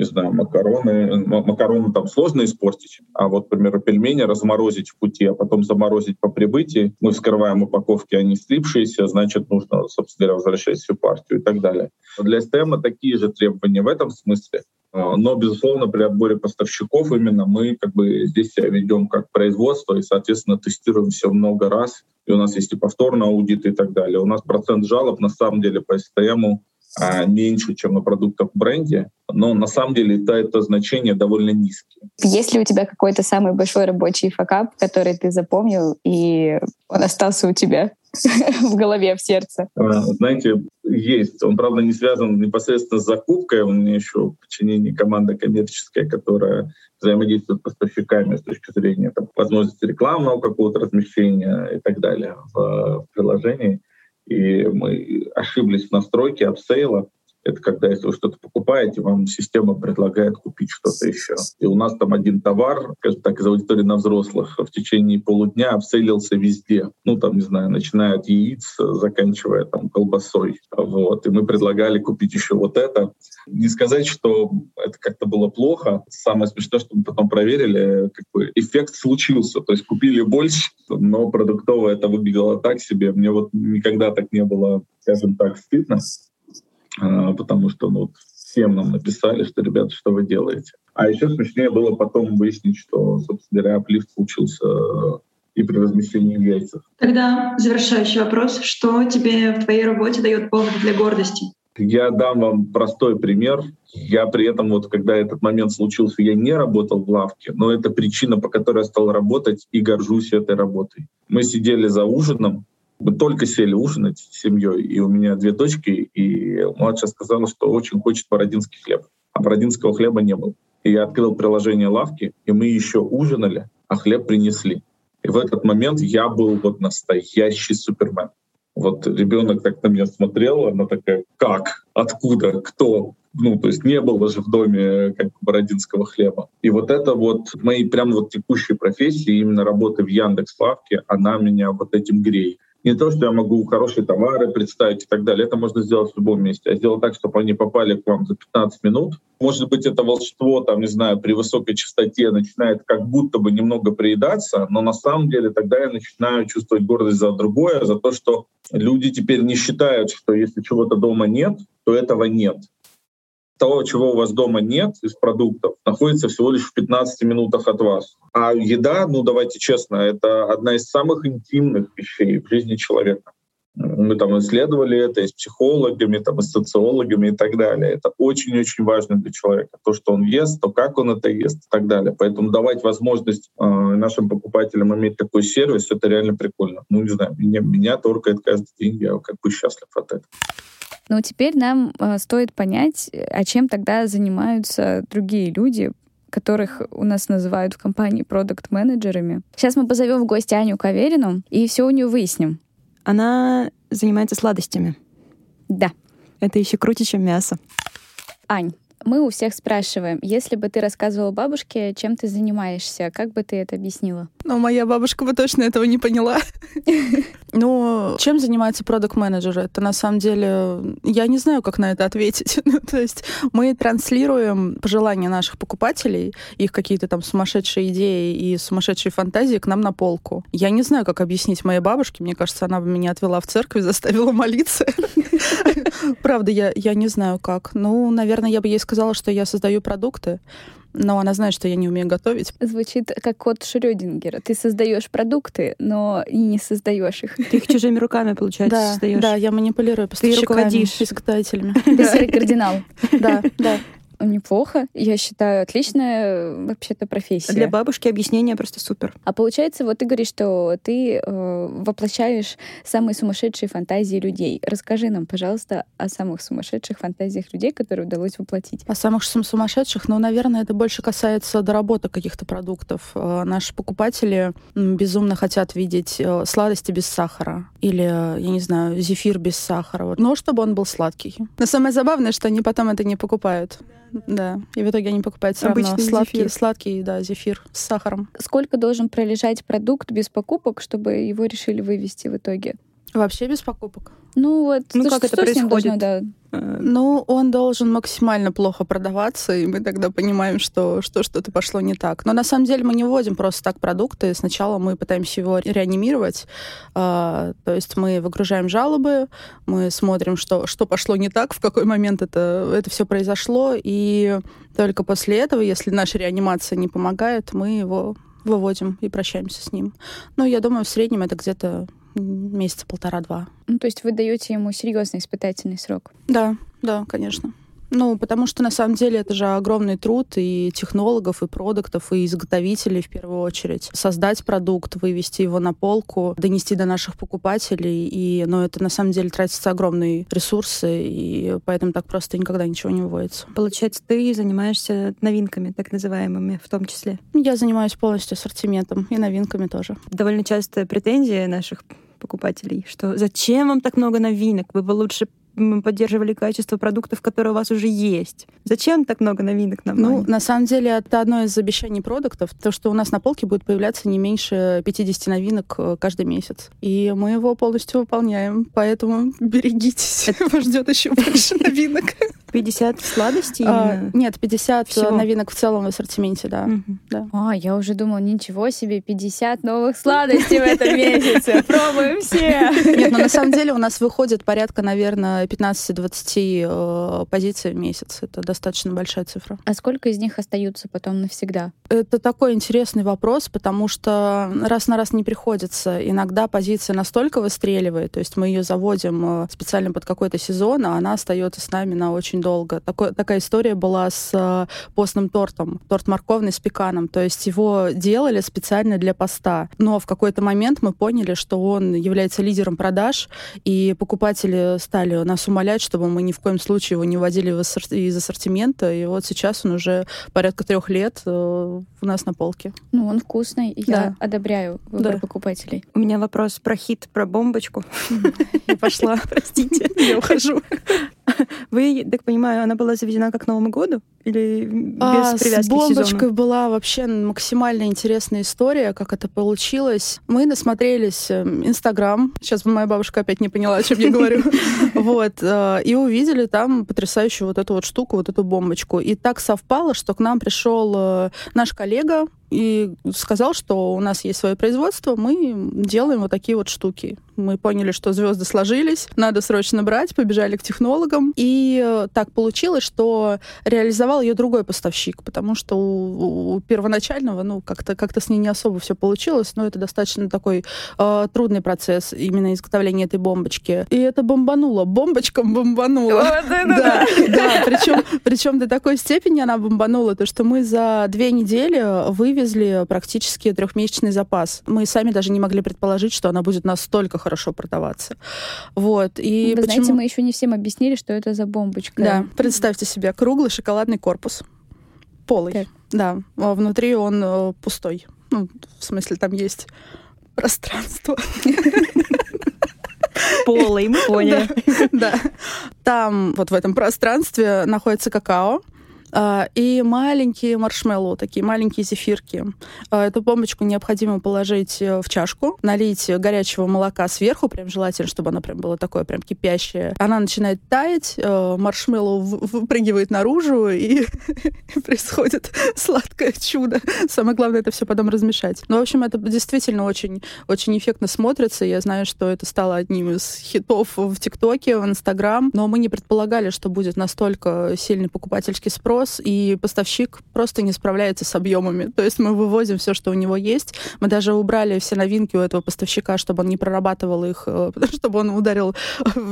не знаю, макароны. Макароны там сложно испортить, а вот, например, пельмени разморозить в пути, а потом заморозить по прибытии. Мы вскрываем упаковки, они слипшиеся, значит, нужно, собственно говоря, возвращать всю партию и так далее. Для СТМ такие же требования в этом смысле. А, но, безусловно, при отборе поставщиков именно мы как бы здесь себя ведем как производство и, соответственно, тестируем все много раз. И у нас есть и повторный аудит и так далее. У нас процент жалоб на самом деле по СТМу меньше, чем на продуктах в бренде, но на самом деле это, это значение довольно низкие. Есть ли у тебя какой-то самый большой рабочий факап, который ты запомнил, и он остался у тебя в голове, в сердце? А, знаете, есть. Он, правда, не связан непосредственно с закупкой. У меня еще в подчинении команда коммерческая, которая взаимодействует с поставщиками с точки зрения там, возможности рекламного какого-то размещения и так далее в, в приложении и мы ошиблись в настройке апсейла. Это когда, если вы что-то покупаете, вам система предлагает купить что-то еще. И у нас там один товар, скажем так, из аудитории на взрослых, в течение полудня апселился везде. Ну, там, не знаю, начиная от яиц, заканчивая там колбасой. Вот. И мы предлагали купить еще вот это. Не сказать, что это как-то было плохо. Самое смешное, что мы потом проверили, как бы эффект случился. То есть купили больше, но продуктово это выглядело так себе. Мне вот никогда так не было, скажем так, стыдно. А, потому что ну, всем нам написали, что, ребята, что вы делаете. А еще смешнее было потом выяснить, что, собственно говоря, аплифт случился э, и при размещении в яйцах. Тогда завершающий вопрос. Что тебе в твоей работе дает повод для гордости? Я дам вам простой пример. Я при этом, вот когда этот момент случился, я не работал в лавке, но это причина, по которой я стал работать и горжусь этой работой. Мы сидели за ужином, мы только сели ужинать с семьей, и у меня две дочки, и младшая сказала, что очень хочет бородинский хлеб. А бородинского хлеба не было. И я открыл приложение лавки, и мы еще ужинали, а хлеб принесли. И в этот момент я был вот настоящий супермен. Вот ребенок так на меня смотрел, она такая, как, откуда, кто? Ну, то есть не было же в доме как бородинского хлеба. И вот это вот мои прям вот текущей профессии, именно работа в Яндекс Лавке, она меня вот этим греет. Не то, что я могу хорошие товары представить и так далее. Это можно сделать в любом месте. А сделать так, чтобы они попали к вам за 15 минут. Может быть, это волшебство, там, не знаю, при высокой частоте начинает как будто бы немного приедаться, но на самом деле тогда я начинаю чувствовать гордость за другое, за то, что люди теперь не считают, что если чего-то дома нет, то этого нет того, чего у вас дома нет из продуктов, находится всего лишь в 15 минутах от вас. А еда, ну давайте честно, это одна из самых интимных вещей в жизни человека. Мы там исследовали это и с психологами, там, и с социологами и так далее. Это очень-очень важно для человека. То, что он ест, то, как он это ест и так далее. Поэтому давать возможность э, нашим покупателям иметь такой сервис, это реально прикольно. Ну, не знаю, меня, меня торкает каждый день, я как бы счастлив от этого. Но теперь нам э, стоит понять, а чем тогда занимаются другие люди, которых у нас называют в компании продукт-менеджерами. Сейчас мы позовем в гости Аню Каверину и все у нее выясним. Она занимается сладостями. Да. Это еще круче, чем мясо. Ань, мы у всех спрашиваем, если бы ты рассказывала бабушке, чем ты занимаешься, как бы ты это объяснила? Ну, моя бабушка бы точно этого не поняла. Ну, чем занимается продукт менеджер Это на самом деле... Я не знаю, как на это ответить. ну, то есть мы транслируем пожелания наших покупателей, их какие-то там сумасшедшие идеи и сумасшедшие фантазии к нам на полку. Я не знаю, как объяснить моей бабушке. Мне кажется, она бы меня отвела в церковь, заставила молиться. Правда, я, я не знаю, как. Ну, наверное, я бы ей сказала, что я создаю продукты, но она знает, что я не умею готовить. Звучит как код Шрёдингера. Ты создаешь продукты, но и не создаешь их. Ты их чужими руками, получается, да, создаешь. Да, я манипулирую поставщиками, руководишь. изготовителями. Ты серый кардинал. Да, да. Неплохо. Я считаю, отличная вообще-то профессия. Для бабушки объяснение просто супер. А получается, вот ты говоришь, что ты э, воплощаешь самые сумасшедшие фантазии людей. Расскажи нам, пожалуйста, о самых сумасшедших фантазиях людей, которые удалось воплотить. О самых сум- сумасшедших, ну, наверное, это больше касается доработок каких-то продуктов. Э, Наши покупатели безумно хотят видеть э, сладости без сахара или, э, я не знаю, зефир без сахара. Вот. Но чтобы он был сладкий. Но самое забавное, что они потом это не покупают. Да, и в итоге они покупают все равно Обычный сладкий, зефир. сладкий, да, зефир с сахаром. Сколько должен пролежать продукт без покупок, чтобы его решили вывести в итоге? Вообще без покупок. Ну вот, Ну, то как что это с ним должно, происходит? да, Э, Ну, он должен максимально плохо продаваться, и мы тогда понимаем, что, что что-то пошло не так. Но на самом деле мы не вводим просто так продукты. Сначала мы пытаемся его реанимировать. А, то есть мы выгружаем жалобы, мы смотрим, что, что пошло не так, в какой момент это, это все произошло, и только после этого, если наша реанимация не помогает, мы его выводим и прощаемся с ним. Ну, я думаю, в среднем это где-то месяца полтора-два. Ну, то есть вы даете ему серьезный испытательный срок. Да, да, конечно. Ну, потому что на самом деле это же огромный труд и технологов, и продуктов, и изготовителей в первую очередь. Создать продукт, вывести его на полку, донести до наших покупателей. И, ну, это на самом деле тратятся огромные ресурсы, и поэтому так просто никогда ничего не выводится. Получается, ты занимаешься новинками, так называемыми, в том числе. Я занимаюсь полностью ассортиментом и новинками тоже. Довольно частая претензия наших покупателей, что зачем вам так много новинок? Вы бы лучше поддерживали качество продуктов, которые у вас уже есть. Зачем так много новинок нам? Ну, на самом деле, это одно из обещаний продуктов, то, что у нас на полке будет появляться не меньше 50 новинок э, каждый месяц. И мы его полностью выполняем, поэтому берегитесь, вас ждет еще больше новинок. 50 сладостей А? Нет, 50 Всего? новинок в целом в ассортименте, да. Мгм. А, я уже думала, ничего себе, 50 новых сладостей в этом месяце. Пробуем все. Нет, но на самом деле у нас выходит порядка, наверное, 15-20 э, позиций в месяц. Это достаточно большая цифра. А сколько из них остаются потом навсегда? Это такой интересный вопрос, потому что раз на раз не приходится. Иногда позиция настолько выстреливает, то есть мы ее заводим э, специально под какой-то сезон, а она остается с нами на очень долго. Такой, такая история была с э, постным тортом, торт морковный с пеканом. То есть его делали специально для поста. Но в какой-то момент мы поняли, что он является лидером продаж, и покупатели стали нас умолять, чтобы мы ни в коем случае его не вводили из ассортимента. И вот сейчас он уже порядка трех лет э, у нас на полке. Ну, он вкусный, и Да. я одобряю выбор Да. покупателей. У меня вопрос про хит, про бомбочку. Я пошла. Простите. Я ухожу. Вы, так понимаю, она была заведена как к Новому году? Или без А, привязки с к сезону? бомбочкой была вообще максимально интересная история, как это получилось. Мы насмотрелись э, Инстаграм. Сейчас моя бабушка опять не поняла, о чем я говорю. Вот. э, И увидели там потрясающую вот эту вот штуку, вот эту бомбочку. И так совпало, что к нам пришел э, наш коллега и сказал, что у нас есть свое производство, мы делаем вот такие вот штуки. Мы поняли, что звезды сложились, надо срочно брать, побежали к технологам. И э, так получилось, что реализовал ее другой поставщик, потому что у, у первоначального, ну, как-то как с ней не особо все получилось, но это достаточно такой э, трудный процесс именно изготовления этой бомбочки. И это бомбануло, бомбочком бомбануло. Да, да, причем, до такой степени она бомбанула, то что мы за две недели вывезли практически трехмесячный запас. Мы сами даже не могли предположить, что она будет настолько хорошо продаваться. Вот. И Вы знаете, почему- мы еще не всем объяснили, что это за бомбочка. Да, представьте себе круглый шоколадный корпус. Полый. Так. Да, а внутри он э, пустой. Ну, в смысле, там есть пространство. Полый, мы поняли. Да. Там, вот в этом пространстве, находится какао, и маленькие маршмеллоу, такие маленькие зефирки. А, эту бомбочку необходимо положить э, в чашку, налить горячего молока сверху, прям желательно, чтобы она прям была такое прям кипящее. Она начинает таять, э, маршмеллоу выпрыгивает наружу, и происходит сладкое чудо. Самое главное это все потом размешать. Ну, в общем, это действительно очень, очень эффектно смотрится. Я знаю, что это стало одним из хитов в ТикТоке, в Инстаграм, но мы не предполагали, что будет настолько сильный покупательский спрос, спрос, и поставщик просто не справляется с объемами. То есть мы вывозим все, что у него есть. Мы даже убрали все новинки у этого поставщика, чтобы он не прорабатывал их, э, чтобы он ударил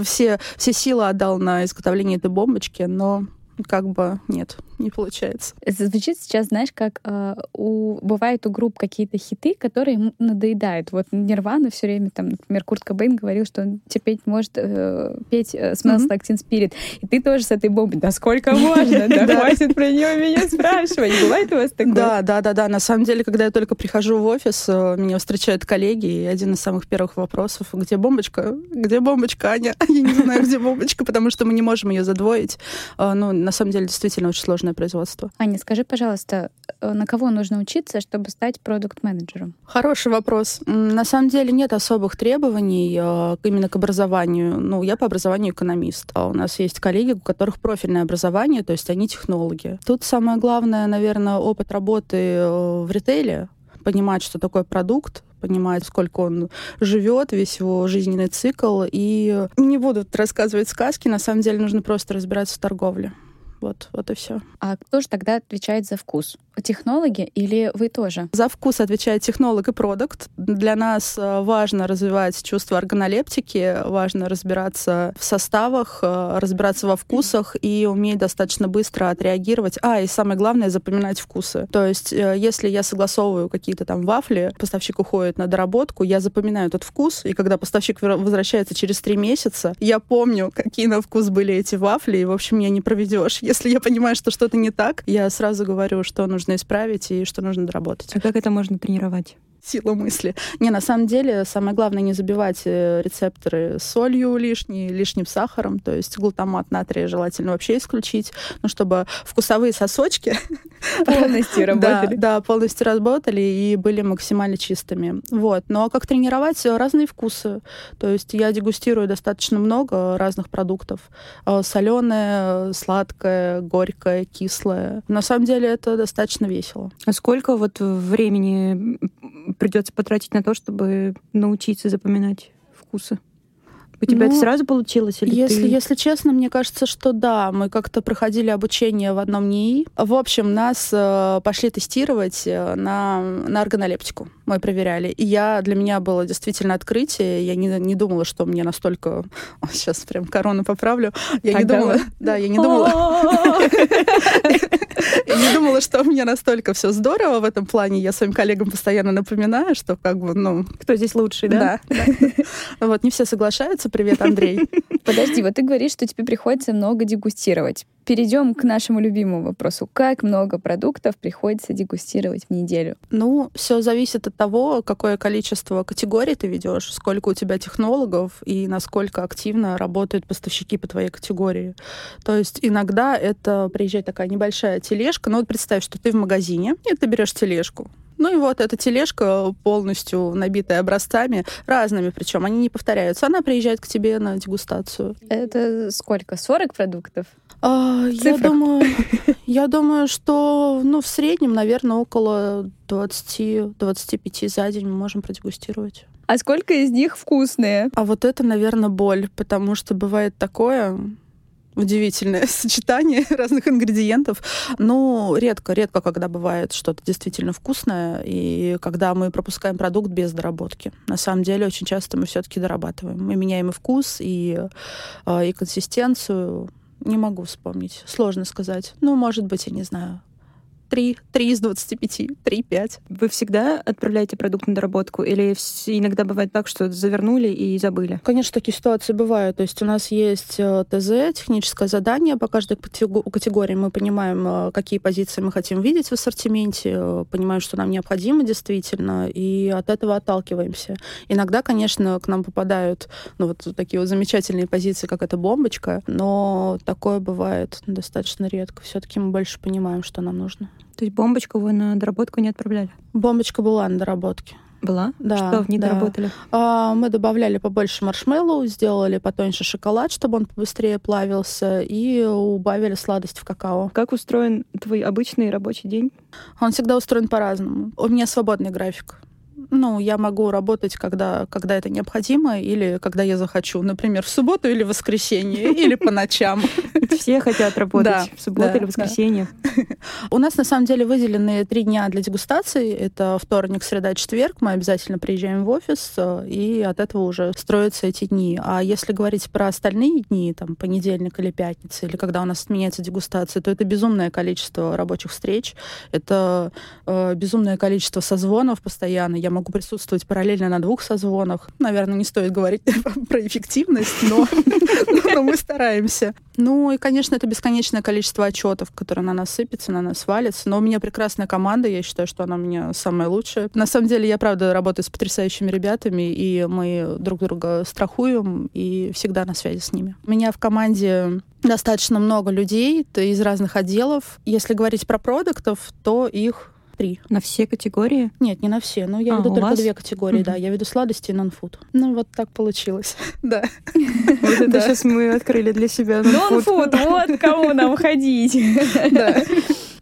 все, все силы отдал на изготовление этой бомбочки, но как бы нет, не получается. Звучит сейчас, знаешь, как э, у бывает у групп какие-то хиты, которые надоедают. Вот Нирвана все время, там, например, Курт Кобейн говорил, что он терпеть может э, петь э, Smells mm-hmm. Like Teen Spirit. И ты тоже с этой бомбой, да сколько можно, да хватит про нее меня спрашивать. Бывает у вас такое? Да, да, да, да. На самом деле, когда я только прихожу в офис, э, меня встречают коллеги, и один из самых первых вопросов, где бомбочка? Где бомбочка, Аня? Я не знаю, где бомбочка, потому что мы не можем ее задвоить. Э, ну, на самом деле, действительно очень сложное производство. Аня, скажи, пожалуйста, э, на кого нужно учиться, чтобы стать продукт-менеджером? Хороший вопрос. На самом деле нет особых требований э, именно к образованию. Ну, я по образованию экономист. А у нас есть коллеги, у которых профильное образование, то есть они технологи. Тут самое главное, наверное, опыт работы э, в ритейле, понимать, что такое продукт, понимать, сколько он живет, весь его жизненный цикл. И не буду рассказывать сказки, на самом деле нужно просто разбираться в торговле. Вот, вот и все. А кто же тогда отвечает за вкус? Технологи или вы тоже? За вкус отвечает технолог и продукт. Для нас э, важно развивать чувство органолептики, важно разбираться в составах, э, разбираться во вкусах и уметь достаточно быстро отреагировать. А, и самое главное, запоминать вкусы. То есть, э, если я согласовываю какие-то там вафли, поставщик уходит на доработку, я запоминаю этот вкус, и когда поставщик возвращается через три месяца, я помню, какие на вкус были эти вафли, и, в общем, меня не проведешь. Если я понимаю, что что-то не так, я сразу говорю, что нужно исправить и что нужно доработать. А как это можно тренировать? Сила мысли. Не, на самом деле, самое главное не забивать э, рецепторы солью лишней, лишним сахаром, то есть глутамат натрия желательно вообще исключить, ну, чтобы вкусовые сосочки полностью работали. Да, да, полностью работали и были максимально чистыми. Вот. Но как тренировать разные вкусы? То есть я дегустирую достаточно много разных продуктов. Э, Соленое, сладкое, горькое, кислое. На самом деле это достаточно весело. А сколько вот времени придется потратить на то, чтобы научиться запоминать вкусы? У тебя ну, это сразу получилось? Или если, ты... если честно, мне кажется, что да. Мы как-то проходили обучение в одном НИИ. В общем, нас э, пошли тестировать э, на, на органолептику. Мы проверяли. И я, для меня было действительно открытие. Я не, не думала, что мне настолько... О, сейчас прям корону поправлю. Я так не думала... Да, я не думала... Я не думала, что у меня настолько все здорово в этом плане. Я своим коллегам постоянно напоминаю, что как бы, ну... Кто здесь лучший, да? Да. Вот не все соглашаются. Привет, Андрей. Подожди, вот ты говоришь, что тебе приходится много дегустировать. Перейдем к нашему любимому вопросу. Как много продуктов приходится дегустировать в неделю? Ну, все зависит от того, какое количество категорий ты ведешь, сколько у тебя технологов и насколько активно работают поставщики по твоей категории. То есть иногда это приезжает такая небольшая тележка. Ну вот представь, что ты в магазине, и ты берешь тележку. Ну и вот эта тележка полностью набитая образцами, разными причем, они не повторяются. Она приезжает к тебе на дегустацию. Это сколько? 40 продуктов? А, я думаю, я думаю, что ну, в среднем, наверное, около 20-25 за день мы можем продегустировать. А сколько из них вкусные? А вот это, наверное, боль, потому что бывает такое, удивительное сочетание разных ингредиентов. Ну, редко, редко, когда бывает что-то действительно вкусное, и когда мы пропускаем продукт без доработки. На самом деле, очень часто мы все-таки дорабатываем. Мы меняем и вкус, и, а, и консистенцию. Не могу вспомнить. Сложно сказать. Ну, может быть, я не знаю, 3, 3 из 25, 3, 5. Вы всегда отправляете продукт на доработку или иногда бывает так, что завернули и забыли? Конечно, такие ситуации бывают. То есть у нас есть э, ТЗ, техническое задание по каждой категории. Мы понимаем, э, какие позиции мы хотим видеть в ассортименте, э, понимаем, что нам необходимо действительно, и от этого отталкиваемся. Иногда, конечно, к нам попадают ну, вот такие вот замечательные позиции, как эта бомбочка, но такое бывает достаточно редко. Все-таки мы больше понимаем, что нам нужно. То есть бомбочку вы на доработку не отправляли? Бомбочка была на доработке. Была? Да. Что в ней да. доработали? А, мы добавляли побольше маршмеллоу, сделали потоньше шоколад, чтобы он побыстрее плавился, и убавили сладость в какао. Как устроен твой обычный рабочий день? Он всегда устроен по-разному. У меня свободный график. Ну, я могу работать, когда, когда это необходимо, или когда я захочу. Например, в субботу или в воскресенье, или по ночам. Все хотят работать в субботу или воскресенье. У нас, на самом деле, выделены три дня для дегустации. Это вторник, среда, четверг. Мы обязательно приезжаем в офис, и от этого уже строятся эти дни. А если говорить про остальные дни, там, понедельник или пятница, или когда у нас отменяется дегустация, то это безумное количество рабочих встреч, это э, безумное количество созвонов постоянно. Я могу присутствовать параллельно на двух созвонах. Наверное, не стоит говорить про эффективность, но, но мы стараемся. Ну и, конечно, это бесконечное количество отчетов, которые на нас сыпятся, на нас валятся. Но у меня прекрасная команда, я считаю, что она у меня самая лучшая. На самом деле, я, правда, работаю с потрясающими ребятами, и мы друг друга страхуем и всегда на связи с ними. У меня в команде достаточно много людей из разных отделов. Если говорить про продуктов, то их три. На все категории? Нет, не на все. Но я а, веду только вас? две категории, угу. да. Я веду сладости и нон-фуд. Ну, вот так получилось. да. Вот это сейчас мы открыли для себя нон-фуд. вот кому нам ходить. да.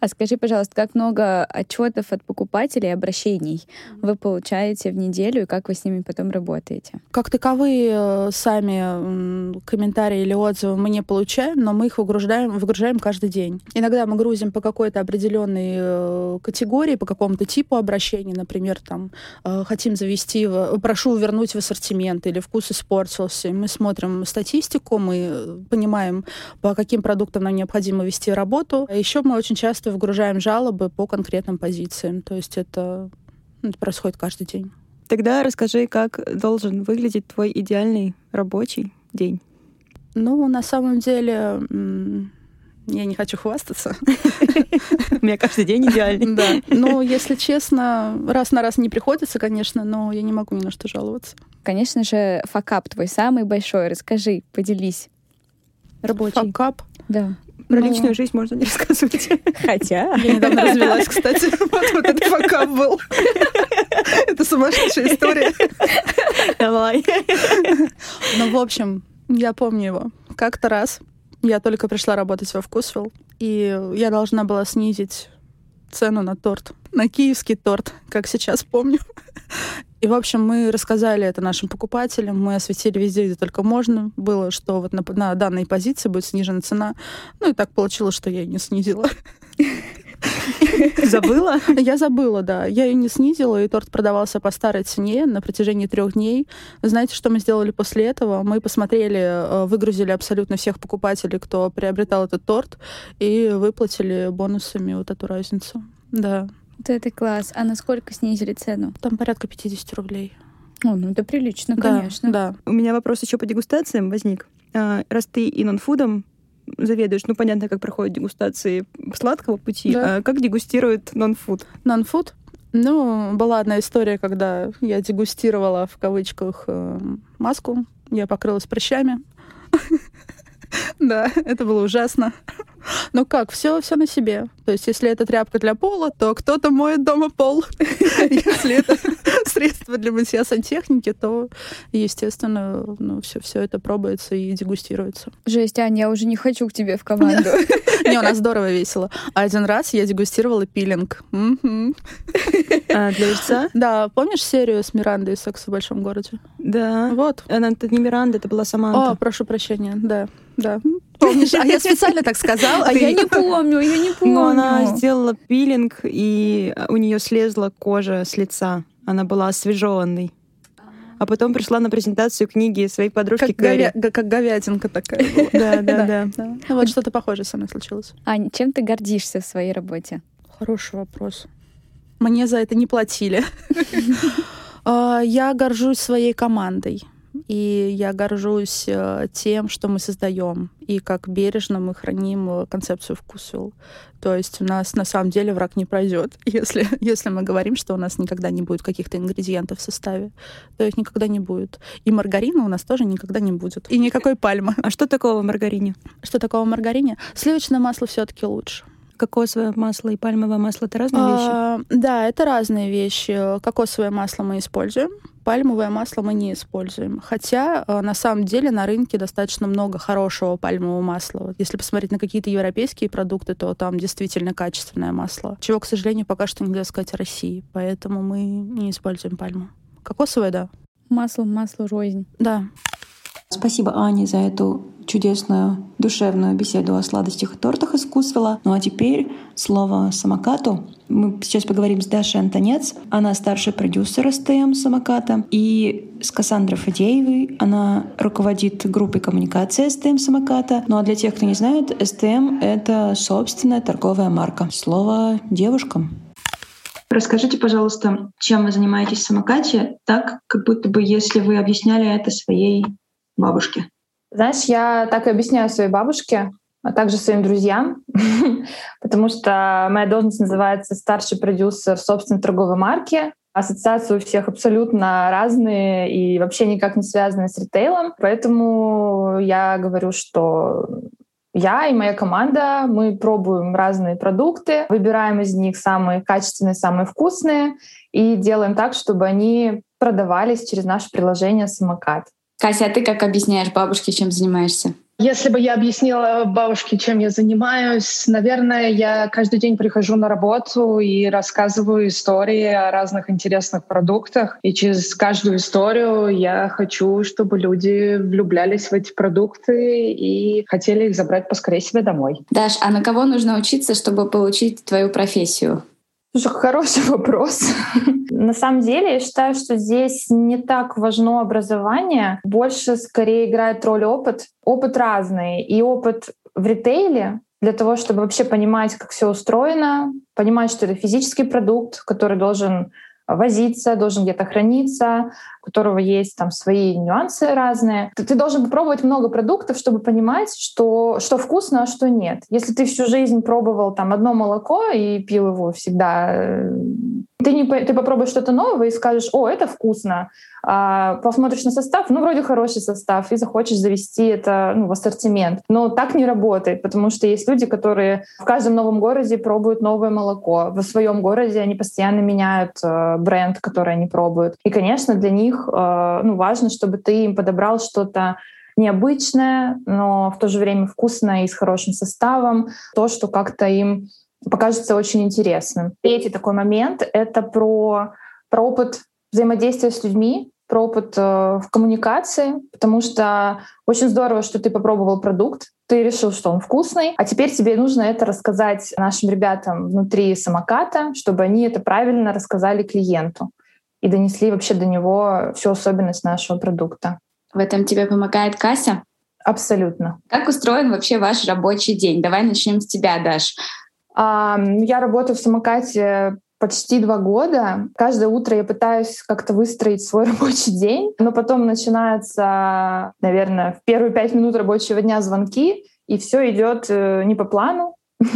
А скажи, пожалуйста, как много отчетов от покупателей, обращений вы получаете в неделю и как вы с ними потом работаете? Как таковые э, сами комментарии или отзывы мы не получаем, но мы их выгружаем, выгружаем каждый день. Иногда мы грузим по какой-то определенной э, категории, по какому-то типу обращений, например, там э, хотим завести, прошу вернуть в ассортимент или вкус испортился. Мы смотрим статистику, мы понимаем, по каким продуктам нам необходимо вести работу. Еще мы очень часто выгружаем жалобы по конкретным позициям. То есть это, ну, это происходит каждый день. Тогда расскажи, как должен выглядеть твой идеальный рабочий день. Ну, на самом деле, я не хочу хвастаться. У меня каждый день идеальный. Да. Ну, если честно, раз на раз не приходится, конечно, но я не могу ни на что жаловаться. Конечно же, факап твой самый большой. Расскажи, поделись. Рабочий. Факап? Да. Про ну... личную жизнь можно не рассказывать. Хотя. Я недавно развелась, кстати. Вот, вот это пока был. Это сумасшедшая история. Давай. Ну, в общем, я помню его. Как-то раз я только пришла работать во Вкусвилл, и я должна была снизить цену на торт. На киевский торт, как сейчас помню. И, в общем, мы рассказали это нашим покупателям, мы осветили везде, где только можно было, что вот на, на данной позиции будет снижена цена. Ну и так получилось, что я ее не снизила. Забыла? Я забыла, да. Я ее не снизила, и торт продавался по старой цене на протяжении трех дней. Знаете, что мы сделали после этого? Мы посмотрели, э, выгрузили абсолютно всех покупателей, кто приобретал этот торт, и выплатили бонусами вот эту разницу. Да. Вот это класс. А насколько снизили цену? Там порядка 50 рублей. О, ну это прилично, да, конечно. Да. У меня вопрос еще по дегустациям возник. А, раз ты и нонфудом заведуешь, ну понятно, как проходят дегустации сладкого пути, да. а как дегустируют нонфуд? Нонфуд? Ну, была одна история, когда я дегустировала в кавычках э, маску, я покрылась прыщами. Да, это было ужасно. Ну как, все, все на себе. То есть, если это тряпка для пола, то кто-то моет дома пол. Если это средство для мытья сантехники, то, естественно, ну, все, все это пробуется и дегустируется. Жесть, Аня, я уже не хочу к тебе в команду. Не, у нас здорово весело. Один раз я дегустировала пилинг. А, для лица? Да, помнишь серию с Мирандой «Секс в большом городе»? Да. Вот. Она это не Миранда, это была Саманта. О, прошу прощения, да. Да. Помнишь? А я специально так сказала. А я не помню, я не помню. Но она сделала пилинг, и у нее слезла кожа с лица. Она была освежеванной. А потом пришла на презентацию книги своей подружки как, говя... как говядинка такая. Да, да, да. Вот что-то похожее со мной случилось. Аня, чем ты гордишься в своей работе? Хороший вопрос. Мне за это не платили. А, я горжусь своей командой. И я горжусь э, тем, что мы создаем, и как бережно мы храним э, концепцию вкусвилл. То есть у нас на самом деле враг не пройдет, если, если мы говорим, что у нас никогда не будет каких-то ингредиентов в составе. То их никогда не будет. И маргарина у нас тоже никогда не будет. И никакой пальмы. А что такого в маргарине? Что такого в маргарине? Сливочное масло все-таки лучше. Кокосовое масло и пальмовое масло — это разные а, вещи? Да, это разные вещи. Кокосовое масло мы используем, пальмовое масло мы не используем. Хотя э, на самом деле на рынке достаточно много хорошего пальмового масла. Если посмотреть на какие-то европейские продукты, то там действительно качественное масло. Чего, к сожалению, пока что нельзя сказать о России. Поэтому мы не используем пальму. Кокосовое, да. Масло, масло рознь. Да. Спасибо, Ане, за эту чудесную душевную беседу о сладостях и тортах из. Ну а теперь слово самокату. Мы сейчас поговорим с Дашей Антонец. Она старший продюсер СТМ самоката. И с Кассандрой Фадеевой. Она руководит группой коммуникации СТМ самоката. Ну а для тех, кто не знает, СТМ — это собственная торговая марка. Слово девушкам. Расскажите, пожалуйста, чем вы занимаетесь в самокате, так, как будто бы если вы объясняли это своей бабушке. Знаешь, я так и объясняю своей бабушке, а также своим друзьям, потому что моя должность называется старший продюсер собственной торговой марки. Ассоциации у всех абсолютно разные и вообще никак не связаны с ритейлом. Поэтому я говорю, что я и моя команда, мы пробуем разные продукты, выбираем из них самые качественные, самые вкусные и делаем так, чтобы они продавались через наше приложение «Самокат». Кася, а ты как объясняешь бабушке, чем занимаешься? Если бы я объяснила бабушке, чем я занимаюсь, наверное, я каждый день прихожу на работу и рассказываю истории о разных интересных продуктах. И через каждую историю я хочу, чтобы люди влюблялись в эти продукты и хотели их забрать поскорее себе домой. Даш, а на кого нужно учиться, чтобы получить твою профессию? Слушай, хороший вопрос. На самом деле, я считаю, что здесь не так важно образование, больше скорее играет роль опыт. Опыт разный. И опыт в ритейле для того, чтобы вообще понимать, как все устроено, понимать, что это физический продукт, который должен возиться, должен где-то храниться, у которого есть там свои нюансы разные. Ты, ты должен попробовать много продуктов, чтобы понимать, что, что вкусно, а что нет. Если ты всю жизнь пробовал там одно молоко и пил его всегда, э, ты, не, ты попробуешь что-то новое и скажешь, о, это вкусно. А, посмотришь на состав, ну, вроде хороший состав, и захочешь завести это ну, в ассортимент. Но так не работает, потому что есть люди, которые в каждом новом городе пробуют новое молоко. В своем городе они постоянно меняют э, бренд, который они пробуют. И, конечно, для них э, ну, важно, чтобы ты им подобрал что-то необычное, но в то же время вкусное и с хорошим составом, то, что как-то им покажется очень интересным. Третий такой момент — это про, про опыт взаимодействия с людьми, про опыт э, в коммуникации, потому что очень здорово, что ты попробовал продукт, ты решил, что он вкусный, а теперь тебе нужно это рассказать нашим ребятам внутри самоката, чтобы они это правильно рассказали клиенту и донесли вообще до него всю особенность нашего продукта. В этом тебе помогает Кася? Абсолютно. Как устроен вообще ваш рабочий день? Давай начнем с тебя, Даш. Я работаю в самокате почти два года. Каждое утро я пытаюсь как-то выстроить свой рабочий день, но потом начинается, наверное, в первые пять минут рабочего дня звонки, и все идет э, не по плану.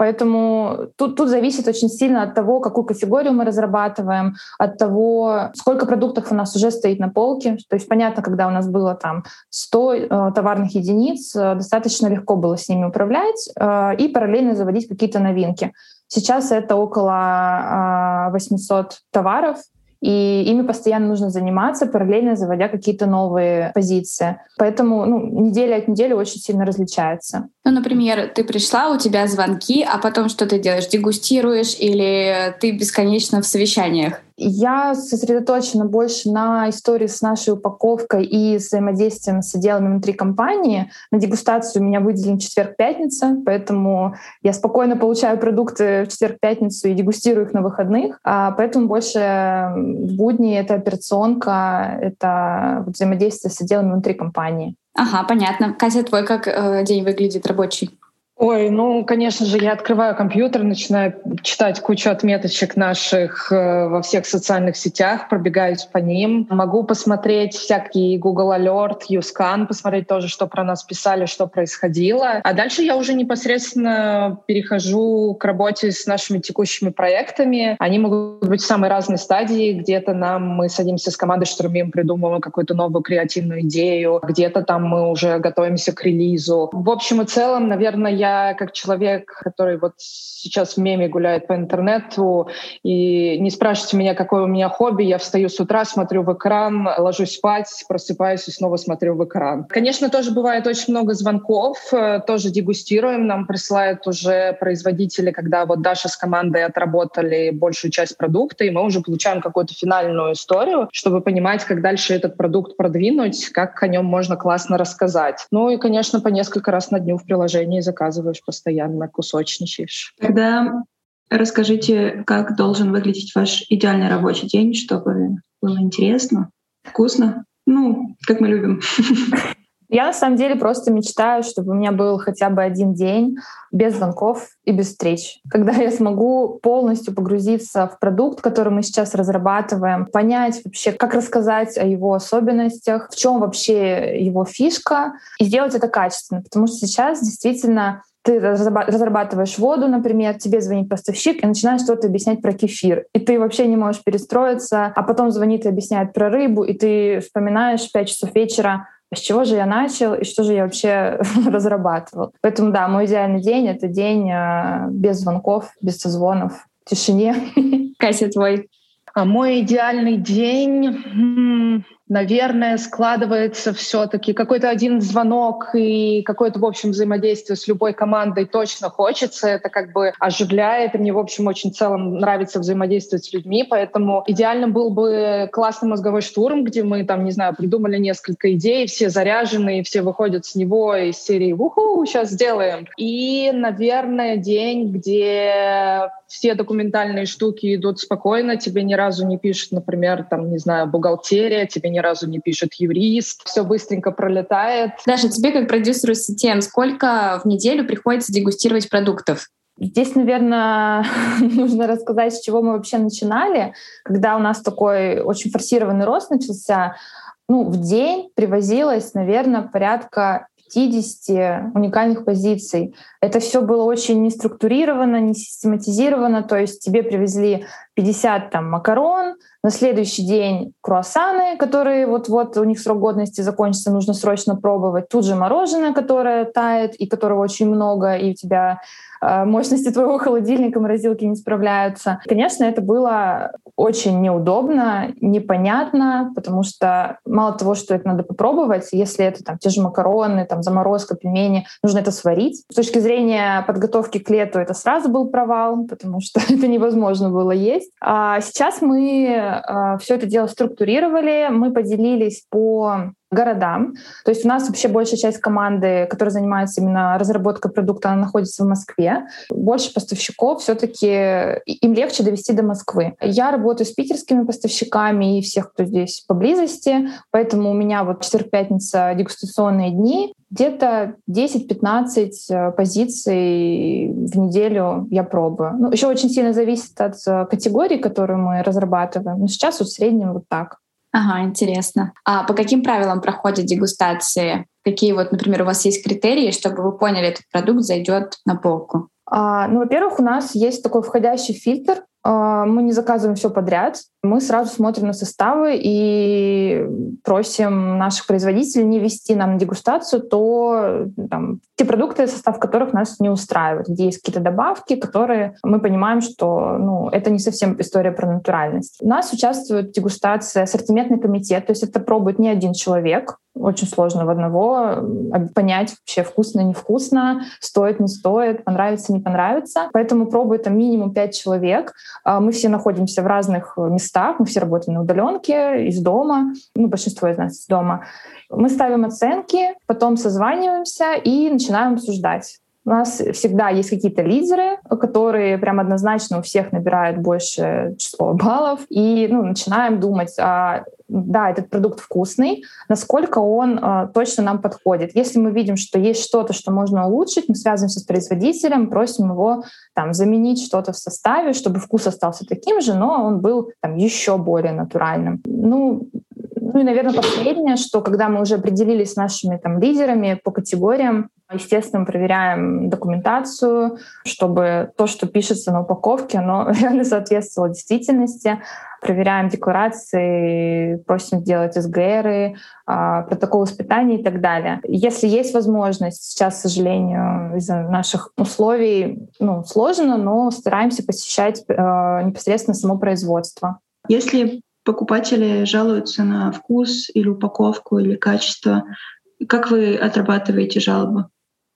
Поэтому тут, тут зависит очень сильно от того, какую категорию мы разрабатываем, от того, сколько продуктов у нас уже стоит на полке. То есть понятно, когда у нас было там 100 э, товарных единиц, э, достаточно легко было с ними управлять э, и параллельно заводить какие-то новинки. Сейчас это около 800 э, товаров, и ими постоянно нужно заниматься, параллельно заводя какие-то новые позиции. Поэтому ну, неделя от недели очень сильно различается. Ну, например, ты пришла, у тебя звонки, а потом что ты делаешь? Дегустируешь или ты бесконечно в совещаниях? Я сосредоточена больше на истории с нашей упаковкой и взаимодействием с отделами внутри компании. На дегустацию у меня выделен четверг-пятница, поэтому я спокойно получаю продукты в четверг-пятницу и дегустирую их на выходных. А поэтому больше в будни это операционка, это взаимодействие с отделами внутри компании. Ага, понятно. Катя, твой как э, день выглядит рабочий? Ой, ну, конечно же, я открываю компьютер, начинаю читать кучу отметочек наших э, во всех социальных сетях, пробегаюсь по ним. Могу посмотреть всякие Google Alert, YouScan, посмотреть тоже, что про нас писали, что происходило. А дальше я уже непосредственно перехожу к работе с нашими текущими проектами. Они могут быть в самой разной стадии. Где-то нам мы садимся с командой, штурмим, придумываем какую-то новую креативную идею. Где-то там мы уже готовимся к релизу. В общем и целом, наверное, я как человек, который вот сейчас в меме гуляет по интернету, и не спрашивайте меня, какое у меня хобби, я встаю с утра, смотрю в экран, ложусь спать, просыпаюсь и снова смотрю в экран. Конечно, тоже бывает очень много звонков, э, тоже дегустируем, нам присылают уже производители, когда вот Даша с командой отработали большую часть продукта, и мы уже получаем какую-то финальную историю, чтобы понимать, как дальше этот продукт продвинуть, как о нем можно классно рассказать. Ну и, конечно, по несколько раз на дню в приложении заказывать заказываешь постоянно, кусочничаешь. Тогда расскажите, как должен выглядеть ваш идеальный рабочий день, чтобы было интересно, вкусно, ну, как мы любим. Я на самом деле просто мечтаю, чтобы у меня был хотя бы один день без звонков и без встреч, когда я смогу полностью погрузиться в продукт, который мы сейчас разрабатываем, понять вообще, как рассказать о его особенностях, в чем вообще его фишка, и сделать это качественно, потому что сейчас действительно ты разрабатываешь воду, например, тебе звонит поставщик и начинает что-то объяснять про кефир. И ты вообще не можешь перестроиться, а потом звонит и объясняет про рыбу, и ты вспоминаешь в 5 часов вечера, с чего же я начал и что же я вообще разрабатывал. Поэтому да, мой идеальный день — это день э, без звонков, без созвонов, в тишине. Катя, твой? А мой идеальный день наверное, складывается все-таки какой-то один звонок и какое-то, в общем, взаимодействие с любой командой точно хочется. Это как бы оживляет, и мне, в общем, очень в целом нравится взаимодействовать с людьми, поэтому идеально был бы классный мозговой штурм, где мы там, не знаю, придумали несколько идей, все заряжены, все выходят с него из серии «Уху, сейчас сделаем». И, наверное, день, где все документальные штуки идут спокойно, тебе ни разу не пишут, например, там, не знаю, бухгалтерия, тебе ни разу не пишет юрист, все быстренько пролетает. Даша, тебе как продюсеру сетем сколько в неделю приходится дегустировать продуктов? Здесь, наверное, нужно рассказать, с чего мы вообще начинали. Когда у нас такой очень форсированный рост начался, ну, в день привозилось, наверное, порядка 50 уникальных позиций. Это все было очень не структурировано, не систематизировано, то есть тебе привезли 50 там макарон, на следующий день круассаны, которые вот-вот у них срок годности закончится, нужно срочно пробовать. Тут же мороженое, которое тает и которого очень много, и у тебя мощности твоего холодильника, морозилки не справляются. Конечно, это было очень неудобно, непонятно, потому что мало того, что это надо попробовать, если это там те же макароны, там заморозка, пельмени, нужно это сварить. С точки зрения подготовки к лету это сразу был провал, потому что это невозможно было есть. А сейчас мы э, все это дело структурировали, мы поделились по городам. То есть у нас вообще большая часть команды, которая занимается именно разработкой продукта, она находится в Москве. Больше поставщиков все-таки им легче довести до Москвы. Я работаю с питерскими поставщиками и всех, кто здесь поблизости, поэтому у меня вот четверг-пятница дегустационные дни. Где-то 10-15 э, позиций в неделю я пробую. Ну, еще очень сильно зависит от э, категории, которую мы разрабатываем. Но сейчас вот в среднем вот так. Ага, интересно. А по каким правилам проходят дегустации? Какие вот, например, у вас есть критерии, чтобы вы поняли, этот продукт зайдет на полку? А, ну, во-первых, у нас есть такой входящий фильтр. А, мы не заказываем все подряд. Мы сразу смотрим на составы и просим наших производителей не вести нам на дегустацию то там, те продукты, состав которых нас не устраивает, где есть какие-то добавки, которые мы понимаем, что ну, это не совсем история про натуральность. У нас участвует в дегустации ассортиментный комитет, то есть это пробует не один человек, очень сложно в одного понять вообще вкусно, невкусно, стоит, не стоит, понравится, не понравится. Поэтому пробует там минимум пять человек. А, мы все находимся в разных местах, мы все работаем на удаленке, из дома, ну, большинство из нас из дома. Мы ставим оценки, потом созваниваемся и начинаем обсуждать У нас всегда есть какие-то лидеры, которые прям однозначно у всех набирают больше число баллов. И ну, начинаем думать, а, да, этот продукт вкусный, насколько он а, точно нам подходит. Если мы видим, что есть что-то, что можно улучшить, мы связываемся с производителем, просим его там, заменить что-то в составе, чтобы вкус остался таким же, но он был там, еще более натуральным. Ну, ну и, наверное, последнее, что когда мы уже определились с нашими там, лидерами по категориям, естественно, проверяем документацию, чтобы то, что пишется на упаковке, оно реально соответствовало действительности. Проверяем декларации, просим сделать СГРы, а, протокол испытаний и так далее. Если есть возможность, сейчас, к сожалению, из-за наших условий ну, сложно, но стараемся посещать э, непосредственно само производство. Если покупатели жалуются на вкус или упаковку или качество. Как вы отрабатываете жалобы?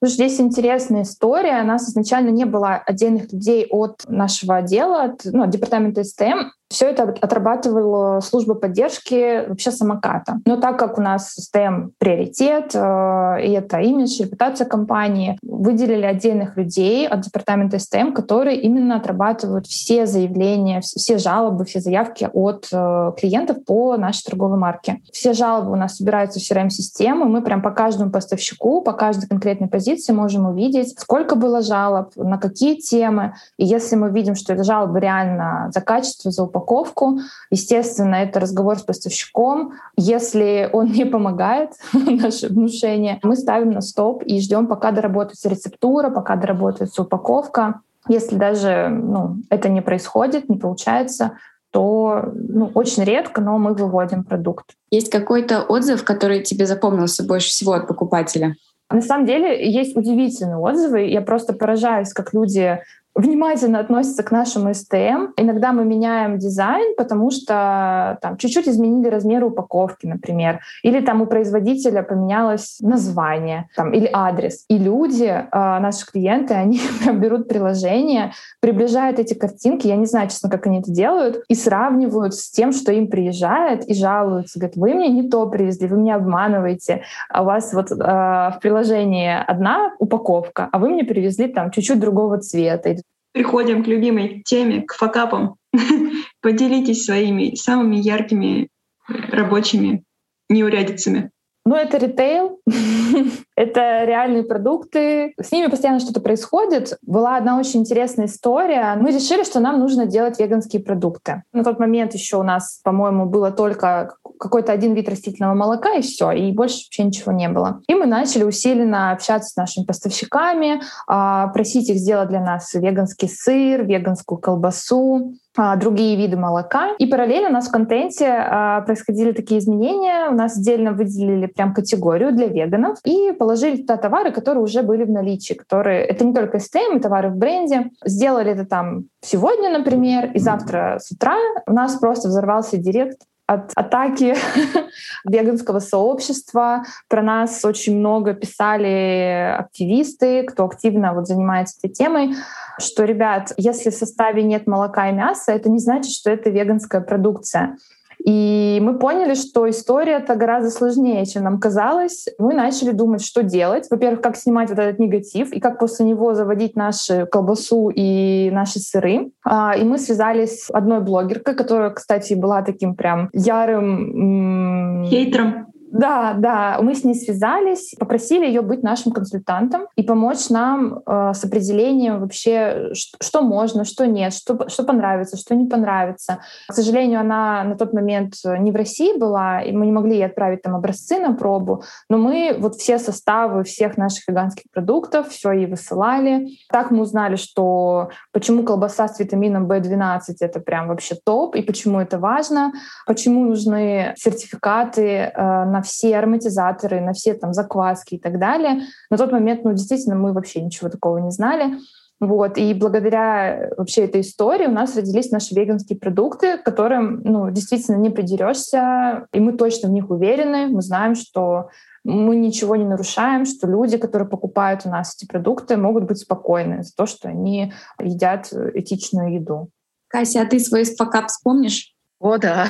Здесь интересная история. У нас изначально не было отдельных людей от нашего отдела, от, ну, от департамента СТМ. Все это отрабатывала служба поддержки вообще самоката. Но так как у нас систем приоритет, э, и это имидж, репутация компании, выделили отдельных людей от департамента СТМ, которые именно отрабатывают все заявления, все жалобы, все заявки от э, клиентов по нашей торговой марке. Все жалобы у нас собираются в CRM-систему, мы прям по каждому поставщику, по каждой конкретной позиции можем увидеть, сколько было жалоб, на какие темы. И если мы видим, что это жалобы реально за качество, за упаковку. Естественно, это разговор с поставщиком. Если он не помогает, наше внушение, мы ставим на стоп и ждем, пока доработается рецептура, пока доработается упаковка. Если даже ну, это не происходит, не получается, то ну, очень редко, но мы выводим продукт. Есть какой-то отзыв, который тебе запомнился больше всего от покупателя? На самом деле есть удивительные отзывы. Я просто поражаюсь, как люди внимательно относятся к нашему СТМ. Иногда мы меняем дизайн, потому что там чуть-чуть изменили размер упаковки, например, или там у производителя поменялось название там, или адрес. И люди, э, наши клиенты, они берут приложение, приближают эти картинки, я не знаю, честно, как они это делают, и сравнивают с тем, что им приезжает, и жалуются. Говорят, вы мне не то привезли, вы меня обманываете, а у вас вот э, в приложении одна упаковка, а вы мне привезли там чуть-чуть другого цвета Приходим к любимой теме, к факапам. Поделитесь своими самыми яркими рабочими неурядицами. Ну, это ритейл, это реальные продукты. С ними постоянно что-то происходит. Была одна очень интересная история. Мы решили, что нам нужно делать веганские продукты. На тот момент еще у нас, по-моему, было только какой-то один вид растительного молока и все, и больше вообще ничего не было. И мы начали усиленно общаться с нашими поставщиками, а, просить их сделать для нас веганский сыр, веганскую колбасу, другие виды молока. И параллельно у нас в контенте а, происходили такие изменения. У нас отдельно выделили прям категорию для веганов и положили туда товары, которые уже были в наличии, которые... Это не только STM, товары в бренде. Сделали это там сегодня, например, и завтра с утра у нас просто взорвался директ от атаки веганского сообщества. Про нас очень много писали активисты, кто активно вот занимается этой темой, что, ребят, если в составе нет молока и мяса, это не значит, что это веганская продукция. И мы поняли, что история-то гораздо сложнее, чем нам казалось. Мы начали думать, что делать. Во-первых, как снимать вот этот негатив и как после него заводить нашу колбасу и наши сыры. А, и мы связались с одной блогеркой, которая, кстати, была таким прям ярым... Хейтером. Да, да, мы с ней связались, попросили ее быть нашим консультантом и помочь нам э, с определением вообще, что, можно, что нет, что, что понравится, что не понравится. К сожалению, она на тот момент не в России была, и мы не могли ей отправить там образцы на пробу, но мы вот все составы всех наших веганских продуктов, все ей высылали. Так мы узнали, что почему колбаса с витамином B12 это прям вообще топ, и почему это важно, почему нужны сертификаты э, на все ароматизаторы, на все там закваски и так далее. На тот момент, ну, действительно, мы вообще ничего такого не знали. Вот. И благодаря вообще этой истории у нас родились наши веганские продукты, к которым ну, действительно не придерешься, и мы точно в них уверены. Мы знаем, что мы ничего не нарушаем, что люди, которые покупают у нас эти продукты, могут быть спокойны за то, что они едят этичную еду. Кася, а ты свой факап вспомнишь? О, да.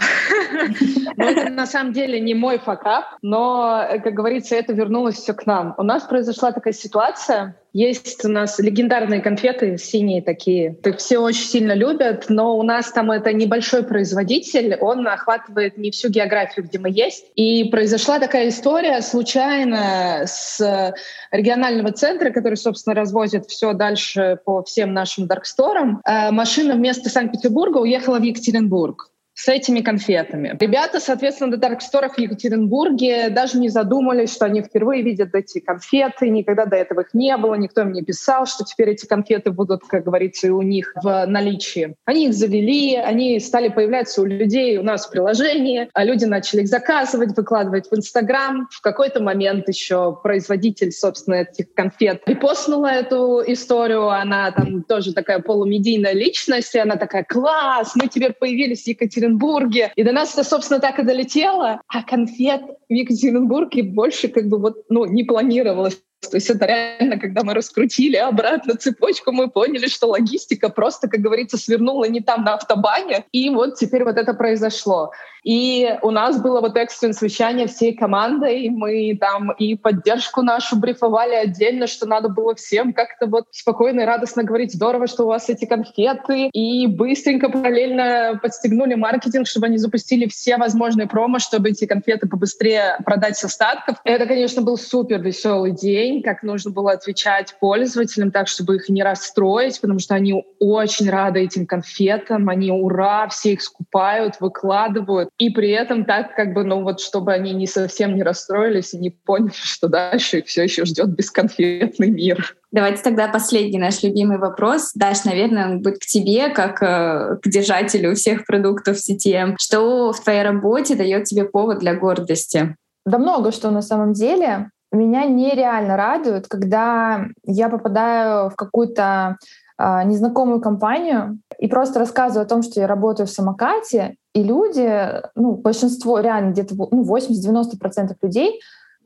Но это на самом деле не мой факап, но, как говорится, это вернулось все к нам. У нас произошла такая ситуация, есть у нас легендарные конфеты, синие такие. Их все очень сильно любят, но у нас там это небольшой производитель, он охватывает не всю географию, где мы есть. И произошла такая история случайно с регионального центра, который, собственно, развозит все дальше по всем нашим дарксторам. Э, машина вместо Санкт-Петербурга уехала в Екатеринбург с этими конфетами. Ребята, соответственно, до дарксторов в Екатеринбурге даже не задумались, что они впервые видят эти конфеты, никогда до этого их не было, никто им не писал, что теперь эти конфеты будут, как говорится, и у них в наличии. Они их завели, они стали появляться у людей у нас в приложении, а люди начали их заказывать, выкладывать в Инстаграм. В какой-то момент еще производитель, собственно, этих конфет репостнула эту историю, она там тоже такая полумедийная личность, и она такая, класс, мы теперь появились в Екатеринбурге, Екатеринбурге. И до нас это, собственно, так и долетело. А конфет в Екатеринбурге больше как бы вот, ну, не планировалось. То есть это реально, когда мы раскрутили обратно цепочку, мы поняли, что логистика просто, как говорится, свернула не там на автобане. И вот теперь вот это произошло. И у нас было вот экстренное совещание всей командой. Мы там и поддержку нашу брифовали отдельно, что надо было всем как-то вот спокойно и радостно говорить, здорово, что у вас эти конфеты. И быстренько параллельно подстегнули маркетинг, чтобы они запустили все возможные промо, чтобы эти конфеты побыстрее продать с остатков. Это, конечно, был супер веселый день, как нужно было отвечать пользователям так, чтобы их не расстроить, потому что они очень рады этим конфетам, они ура, все их скупают, выкладывают. И при этом так, как бы, ну вот, чтобы они не совсем не расстроились и не поняли, что дальше их все еще ждет бесконфетный мир. Давайте тогда последний наш любимый вопрос. Даш, наверное, он будет к тебе, как э, к держателю всех продуктов CTM. Что в твоей работе дает тебе повод для гордости? Да много что на самом деле. Меня нереально радует, когда я попадаю в какую-то э, незнакомую компанию и просто рассказываю о том, что я работаю в самокате, и люди, ну, большинство, реально где-то ну, 80-90% людей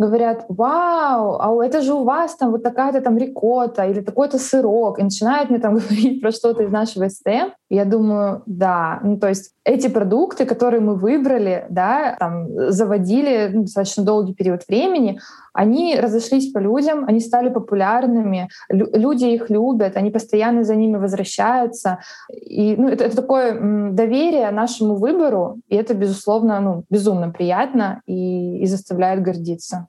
говорят, вау, а это же у вас там вот такая-то там рикота или такой-то сырок, и начинают мне там говорить про что-то из нашего СТМ. Я думаю, да, ну то есть эти продукты, которые мы выбрали, да, там заводили ну, достаточно долгий период времени, они разошлись по людям, они стали популярными, лю- люди их любят, они постоянно за ними возвращаются. И ну, это, это такое м, доверие нашему выбору, и это, безусловно, ну, безумно приятно и, и заставляет гордиться.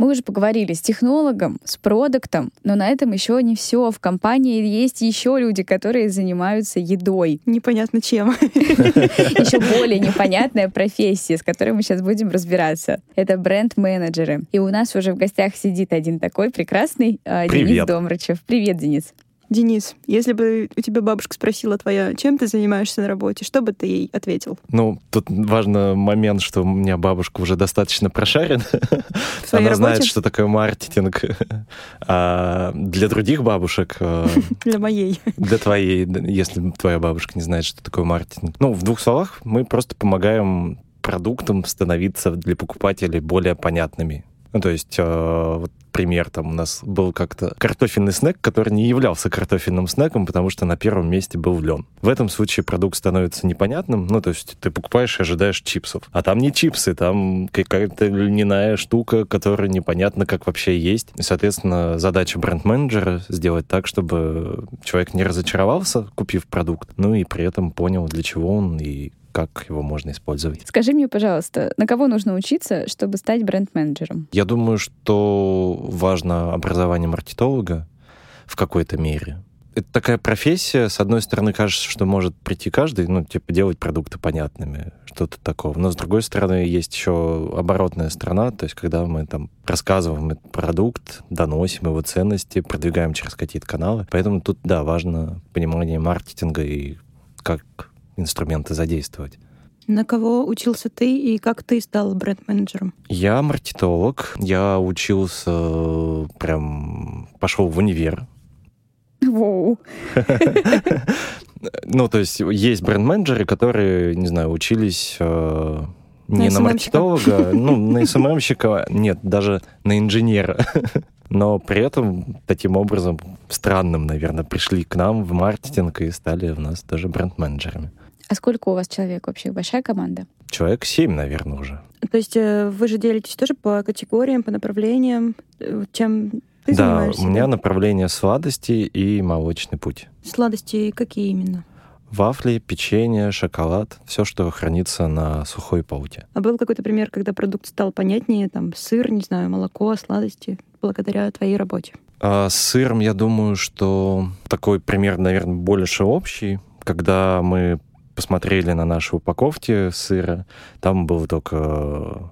Мы уже поговорили с технологом, с продуктом, но на этом еще не все. В компании есть еще люди, которые занимаются едой. Непонятно чем. Еще более непонятная профессия, с которой мы сейчас будем разбираться. Это бренд-менеджеры. И у нас уже в гостях сидит один такой прекрасный э, Денис Домрачев. Привет, Денис. Денис, если бы у тебя бабушка спросила твоя, чем ты занимаешься на работе, что бы ты ей ответил? Ну, тут важный момент, что у меня бабушка уже достаточно прошарена. Она работе? знает, что такое маркетинг. А для других бабушек... э, Для моей. Для твоей, если твоя бабушка не знает, что такое маркетинг. Ну, в двух словах, мы просто помогаем продуктам становиться для покупателей более понятными. Ну, то есть, э, вот пример, там у нас был как-то картофельный снэк, который не являлся картофельным снеком, потому что на первом месте был лен. В этом случае продукт становится непонятным, ну, то есть ты покупаешь и ожидаешь чипсов. А там не чипсы, там какая-то льняная штука, которая непонятно, как вообще есть. И, соответственно, задача бренд-менеджера сделать так, чтобы человек не разочаровался, купив продукт, ну и при этом понял, для чего он и как его можно использовать. Скажи мне, пожалуйста, на кого нужно учиться, чтобы стать бренд-менеджером? Я думаю, что важно образование маркетолога в какой-то мере. Это такая профессия, с одной стороны, кажется, что может прийти каждый, ну, типа, делать продукты понятными, что-то такого. Но, с другой стороны, есть еще оборотная сторона, то есть, когда мы там рассказываем этот продукт, доносим его ценности, продвигаем через какие-то каналы. Поэтому тут, да, важно понимание маркетинга и как инструменты задействовать. На кого учился ты и как ты стал бренд-менеджером? Я маркетолог. Я учился прям... Пошел в универ. Воу. Ну, то есть есть бренд-менеджеры, которые, не знаю, учились э, не На на маркетолога, ну, на СММщика, нет, даже на инженера. Но при этом таким образом странным, наверное, пришли к нам в маркетинг и стали у нас тоже бренд-менеджерами. А сколько у вас человек вообще? Большая команда? Человек семь, наверное, уже. То есть э, вы же делитесь тоже по категориям, по направлениям, э, чем ты да, занимаешься? у меня направление сладости и молочный путь. Сладости какие именно? Вафли, печенье, шоколад, все, что хранится на сухой пауте. А был какой-то пример, когда продукт стал понятнее, там сыр, не знаю, молоко, сладости, благодаря твоей работе? А с сыром, я думаю, что такой пример, наверное, больше общий. Когда мы посмотрели на наши упаковки сыра, там был только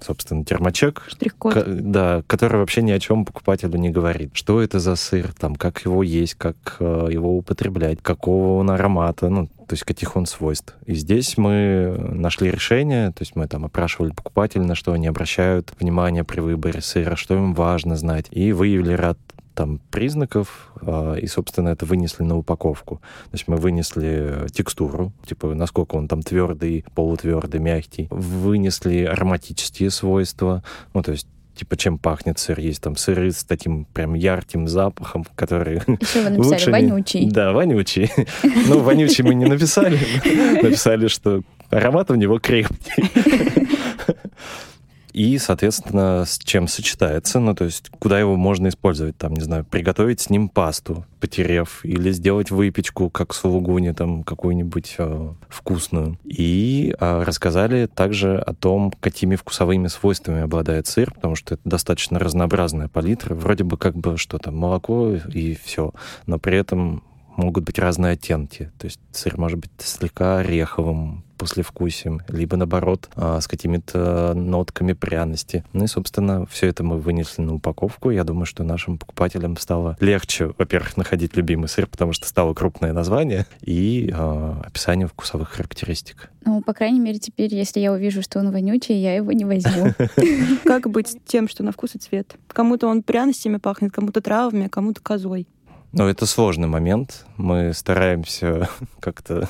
собственно, термочек. Штрих-код. ко- да, который вообще ни о чем покупателю не говорит. Что это за сыр, там, как его есть, как э, его употреблять, какого он аромата, ну, то есть каких он свойств. И здесь мы нашли решение, то есть мы там опрашивали покупателей, на что они обращают внимание при выборе сыра, что им важно знать, и выявили ряд там признаков, а, и, собственно, это вынесли на упаковку. То есть мы вынесли текстуру, типа, насколько он там твердый, полутвердый, мягкий. Вынесли ароматические свойства, ну, то есть типа, чем пахнет сыр. Есть там сыры с таким прям ярким запахом, который... Еще вы написали лучше не- вонючий. Да, вонючий. Ну, вонючий мы не написали. Написали, что аромат у него крепкий. И, соответственно, с чем сочетается, ну, то есть куда его можно использовать, там, не знаю, приготовить с ним пасту, потерев, или сделать выпечку, как сулугуни, там, какую-нибудь э, вкусную. И э, рассказали также о том, какими вкусовыми свойствами обладает сыр, потому что это достаточно разнообразная палитра. Вроде бы как бы что там, молоко и все, но при этом могут быть разные оттенки. То есть сыр может быть слегка ореховым, послевкусием, либо наоборот а, с какими-то нотками пряности. Ну и, собственно, все это мы вынесли на упаковку. Я думаю, что нашим покупателям стало легче, во-первых, находить любимый сыр, потому что стало крупное название и а, описание вкусовых характеристик. Ну, по крайней мере, теперь, если я увижу, что он вонючий, я его не возьму. Как быть с тем, что на вкус и цвет? Кому-то он пряностями пахнет, кому-то травами, а кому-то козой. Но это сложный момент. Мы стараемся как-то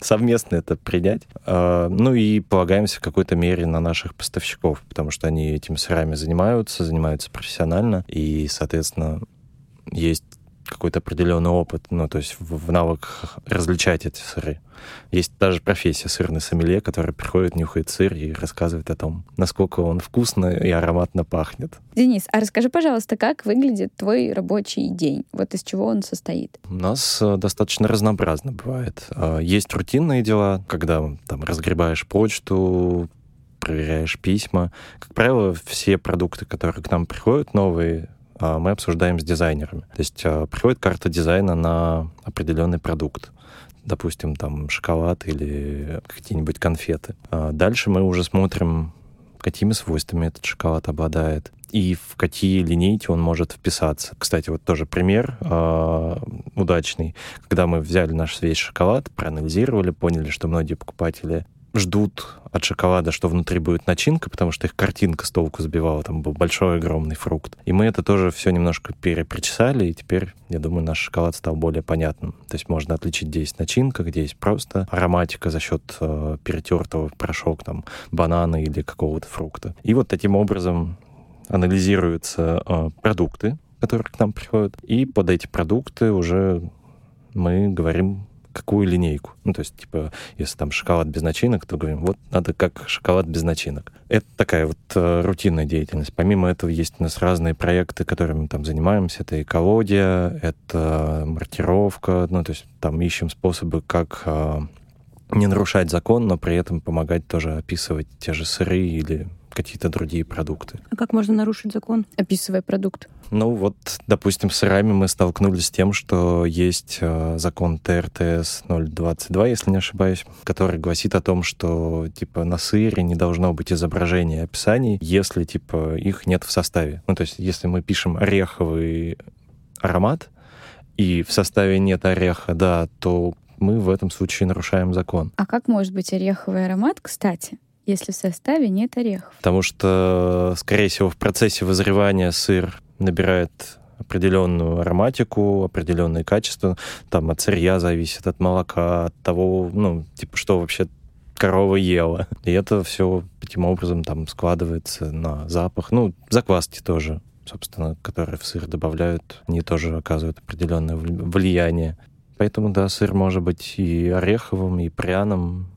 совместно это принять. А, Ну и полагаемся в какой-то мере на наших поставщиков, потому что они этими сырами занимаются, занимаются профессионально, и, соответственно, есть какой-то определенный опыт, ну, то есть в, в навыках различать эти сыры. Есть даже профессия сырный сомелье, который приходит, нюхает сыр и рассказывает о том, насколько он вкусно и ароматно пахнет. Денис, а расскажи, пожалуйста, как выглядит твой рабочий день? Вот из чего он состоит? У нас э, достаточно разнообразно бывает. А, Есть рутинные дела, когда там разгребаешь почту, проверяешь письма. Как правило, все продукты, которые к нам приходят, новые, мы обсуждаем с дизайнерами. То есть а, приходит карта дизайна на определенный продукт. Допустим, там шоколад или какие-нибудь конфеты. А Дальше мы уже смотрим, какими свойствами этот шоколад обладает и в какие линейки он может вписаться. Кстати, вот тоже пример э, удачный. Когда мы взяли наш весь шоколад, проанализировали, поняли, что многие покупатели ждут от шоколада, что внутри будет начинка, потому что их картинка с толку сбивала, там был большой огромный фрукт. И мы это тоже все немножко перепричесали, и теперь, я думаю, наш шоколад стал более понятным. То есть можно отличить, где есть начинка, где есть просто ароматика за счет э, перетертого порошок там банана или какого-то фрукта. И вот таким образом анализируются э, продукты, которые к нам приходят, и под эти продукты уже мы говорим какую линейку. Ну, то есть, типа, если там шоколад без начинок, то говорим, вот надо как шоколад без начинок. Это такая вот э, рутинная деятельность. Помимо этого есть у нас разные проекты, которыми мы там занимаемся. Это экология, это маркировка. Ну, то есть там ищем способы, как э, не нарушать закон, но при этом помогать тоже описывать те же сыры или какие-то другие продукты. А как можно нарушить закон? Описывая продукт. Ну вот, допустим, с сырами мы столкнулись с тем, что есть э, закон ТРТС 022, если не ошибаюсь, который гласит о том, что типа на сыре не должно быть изображения и описаний, если типа их нет в составе. Ну то есть если мы пишем ореховый аромат, и в составе нет ореха, да, то мы в этом случае нарушаем закон. А как может быть ореховый аромат, кстати, если в составе нет орехов? Потому что, скорее всего, в процессе вызревания сыр набирает определенную ароматику, определенные качества. Там от сырья зависит, от молока, от того, ну, типа, что вообще корова ела. И это все таким образом там складывается на запах. Ну, закваски тоже, собственно, которые в сыр добавляют, они тоже оказывают определенное вли- влияние. Поэтому, да, сыр может быть и ореховым, и пряным,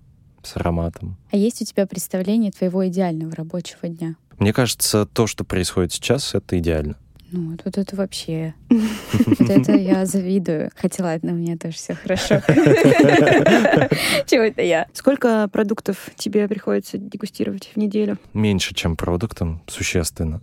с ароматом. А есть у тебя представление твоего идеального рабочего дня? Мне кажется, то, что происходит сейчас, это идеально. Ну, вот это вообще... Вот это я завидую. Хотя ладно, у меня тоже все хорошо. Чего это я? Сколько продуктов тебе приходится дегустировать в неделю? Меньше, чем продуктом, существенно.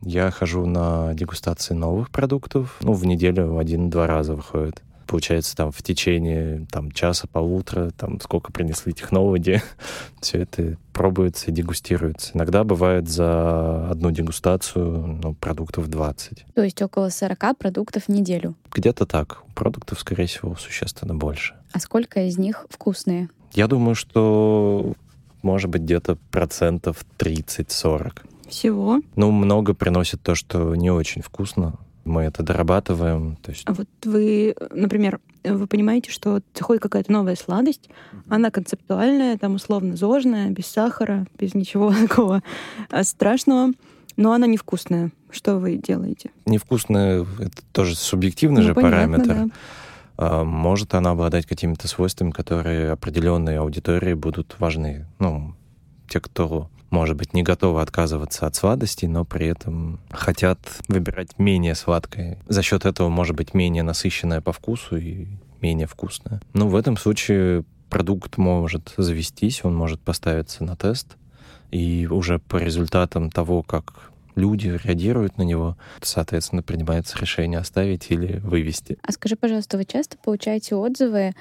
Я хожу на дегустации новых продуктов. Ну, в неделю один-два раза выходит получается, там в течение там, часа, полутора, там сколько принесли технологии, все это пробуется и дегустируется. Иногда бывает за одну дегустацию ну, продуктов 20. То есть около 40 продуктов в неделю? Где-то так. Продуктов, скорее всего, существенно больше. А сколько из них вкусные? Я думаю, что может быть где-то процентов 30-40. Всего? Ну, много приносит то, что не очень вкусно мы это дорабатываем. То есть... А вот вы, например, вы понимаете, что заходит какая-то новая сладость, она концептуальная, там условно зожная, без сахара, без ничего такого а, страшного, но она невкусная. Что вы делаете? Невкусная — это тоже субъективный ну, же понятно, параметр. Да. А, может она обладать какими-то свойствами, которые определенной аудитории будут важны. Ну, те, кто может быть, не готовы отказываться от сладостей, но при этом хотят выбирать менее сладкое. За счет этого может быть менее насыщенное по вкусу и менее вкусное. Ну, в этом случае продукт может завестись, он может поставиться на тест, и уже по результатам того, как люди реагируют на него, соответственно, принимается решение оставить или вывести. А скажи, пожалуйста, вы часто получаете отзывы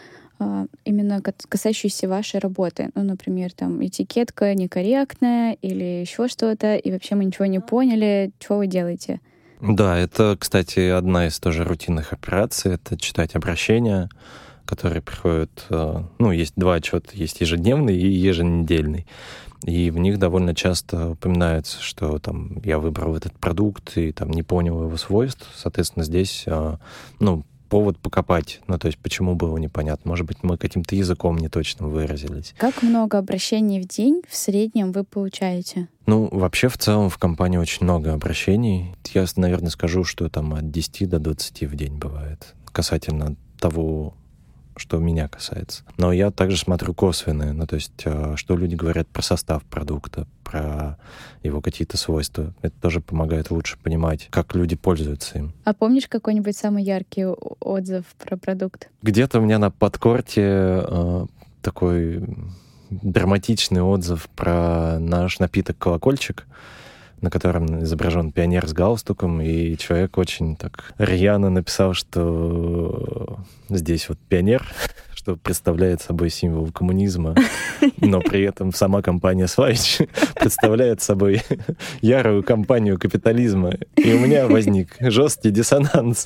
именно касающиеся вашей работы. Ну, например, там этикетка некорректная или еще что-то, и вообще мы ничего не поняли, что вы делаете. Да, это, кстати, одна из тоже рутинных операций, это читать обращения, которые приходят, а, ну, есть два отчета, есть ежедневный и еженедельный. И в них довольно часто упоминается, что там я выбрал этот продукт и там не понял его свойств. Соответственно, здесь, а, ну, повод покопать. Ну, то есть, почему было непонятно. Может быть, мы каким-то языком не точно выразились. Как много обращений в день в среднем вы получаете? Ну, вообще, в целом, в компании очень много обращений. Я, наверное, скажу, что там от 10 до 20 в день бывает. Касательно того, что меня касается. Но я также смотрю косвенные, ну, то есть, э, что люди говорят про состав продукта, про его какие-то свойства. Это тоже помогает лучше понимать, как люди пользуются им. А помнишь какой-нибудь самый яркий отзыв про продукт? Где-то у меня на подкорте э, такой драматичный отзыв про наш напиток «Колокольчик», на котором изображен пионер с галстуком, и человек очень так рьяно написал, что здесь вот пионер, что представляет собой символ коммунизма, но при этом сама компания Славич представляет собой ярую компанию капитализма. И у меня возник жесткий диссонанс.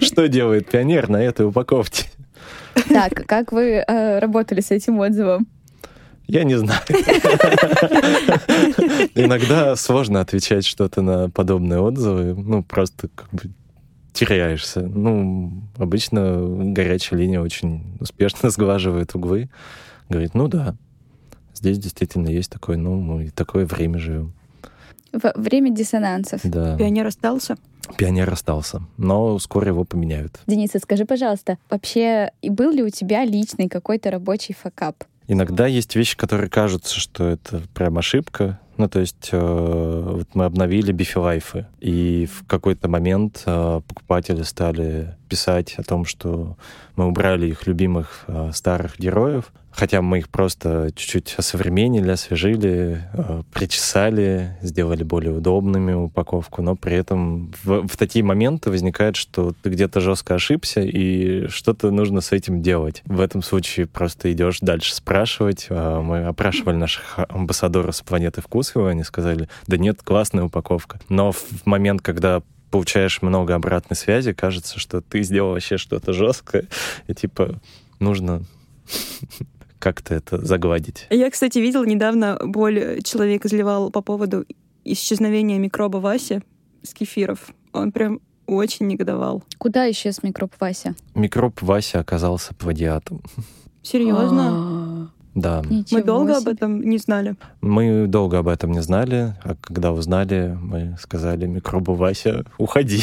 Что делает пионер на этой упаковке? Так, как вы э, работали с этим отзывом? Я не знаю. Иногда сложно отвечать что-то на подобные отзывы. Ну, просто как бы теряешься. Ну, обычно горячая линия очень успешно сглаживает углы. Говорит, ну да, здесь действительно есть такое, ну, мы такое время живем. Время диссонансов. Да. Пионер остался? Пионер остался, но скоро его поменяют. Денис, скажи, пожалуйста, вообще был ли у тебя личный какой-то рабочий факап? Иногда есть вещи, которые кажутся, что это прям ошибка. Ну, то есть э, вот мы обновили бифилайфы, и в какой-то момент э, покупатели стали писать о том, что мы убрали их любимых э, старых героев, Хотя мы их просто чуть-чуть осовременили, освежили, э, причесали, сделали более удобными упаковку, но при этом в, в такие моменты возникает, что ты где-то жестко ошибся, и что-то нужно с этим делать. В этом случае просто идешь дальше спрашивать. А мы опрашивали наших амбассадоров с планеты Вкусвилла, они сказали, да нет, классная упаковка. Но в момент, когда получаешь много обратной связи, кажется, что ты сделал вообще что-то жесткое, и типа нужно как-то это загладить. Я, кстати, видела недавно боль человек изливал по поводу исчезновения микроба Васи с кефиров. Он прям очень негодовал. Куда исчез микроб Вася? Микроб Вася оказался плагиатом. Серьезно? А. Да. Мы долго об этом не знали. Мы долго об этом не знали, а когда узнали, мы сказали микробу Вася, уходи.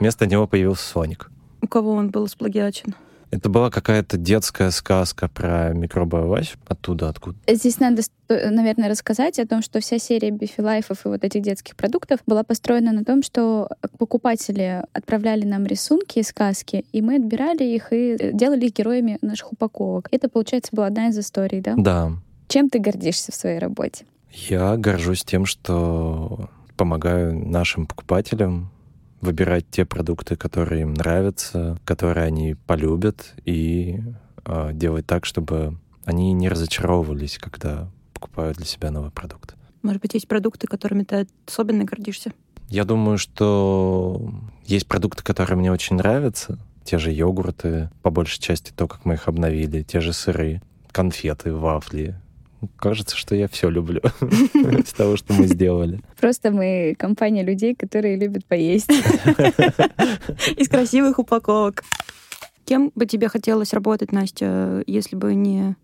Вместо него появился Соник. У кого он был сплагиачен? Это была какая-то детская сказка про микробы овощ. Оттуда, откуда? Здесь надо, наверное, рассказать о том, что вся серия бифилайфов и вот этих детских продуктов была построена на том, что покупатели отправляли нам рисунки и сказки, и мы отбирали их и делали их героями наших упаковок. Это, получается, была одна из историй, да? Да. Чем ты гордишься в своей работе? Я горжусь тем, что помогаю нашим покупателям выбирать те продукты, которые им нравятся, которые они полюбят, и э, делать так, чтобы они не разочаровывались, когда покупают для себя новый продукт. Может быть, есть продукты, которыми ты особенно гордишься? Я думаю, что есть продукты, которые мне очень нравятся. Те же йогурты, по большей части то, как мы их обновили, те же сыры, конфеты, вафли, Кажется, что я все люблю из того, что мы сделали. Просто мы компания людей, которые любят поесть. Из красивых упаковок. Кем бы тебе хотелось работать, Настя, если бы не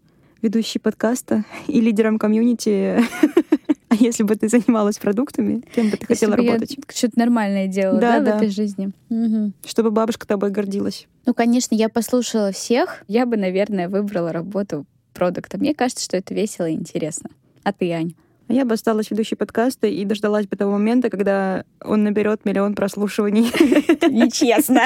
ведущий подкаста и лидером комьюнити а если бы ты занималась продуктами, кем бы ты если хотела бы работать? Что-то нормальное делала, да, да, в этой жизни. Угу. Чтобы бабушка тобой гордилась. Ну, конечно, я послушала всех. Я бы, наверное, выбрала работу продукта. Мне кажется, что это весело и интересно. А ты, Ань? А я бы осталась ведущей подкаста и дождалась бы того момента, когда он наберет миллион прослушиваний. Нечестно.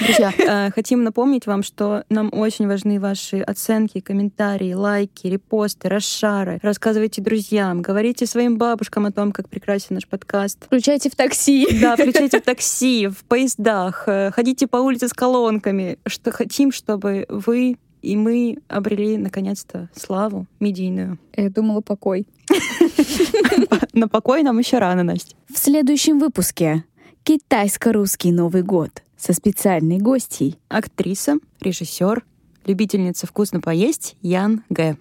Друзья, э, хотим напомнить вам, что нам очень важны ваши оценки, комментарии, лайки, репосты, расшары. Рассказывайте друзьям, говорите своим бабушкам о том, как прекрасен наш подкаст. Включайте в такси. Да, включайте в такси, в поездах, э, ходите по улице с колонками. Что хотим, чтобы вы и мы обрели, наконец-то, славу медийную. Я думала, покой. На покой нам еще рано, Настя. В следующем выпуске «Китайско-русский Новый год» со специальной гостьей. Актриса, режиссер, любительница вкусно поесть Ян Г.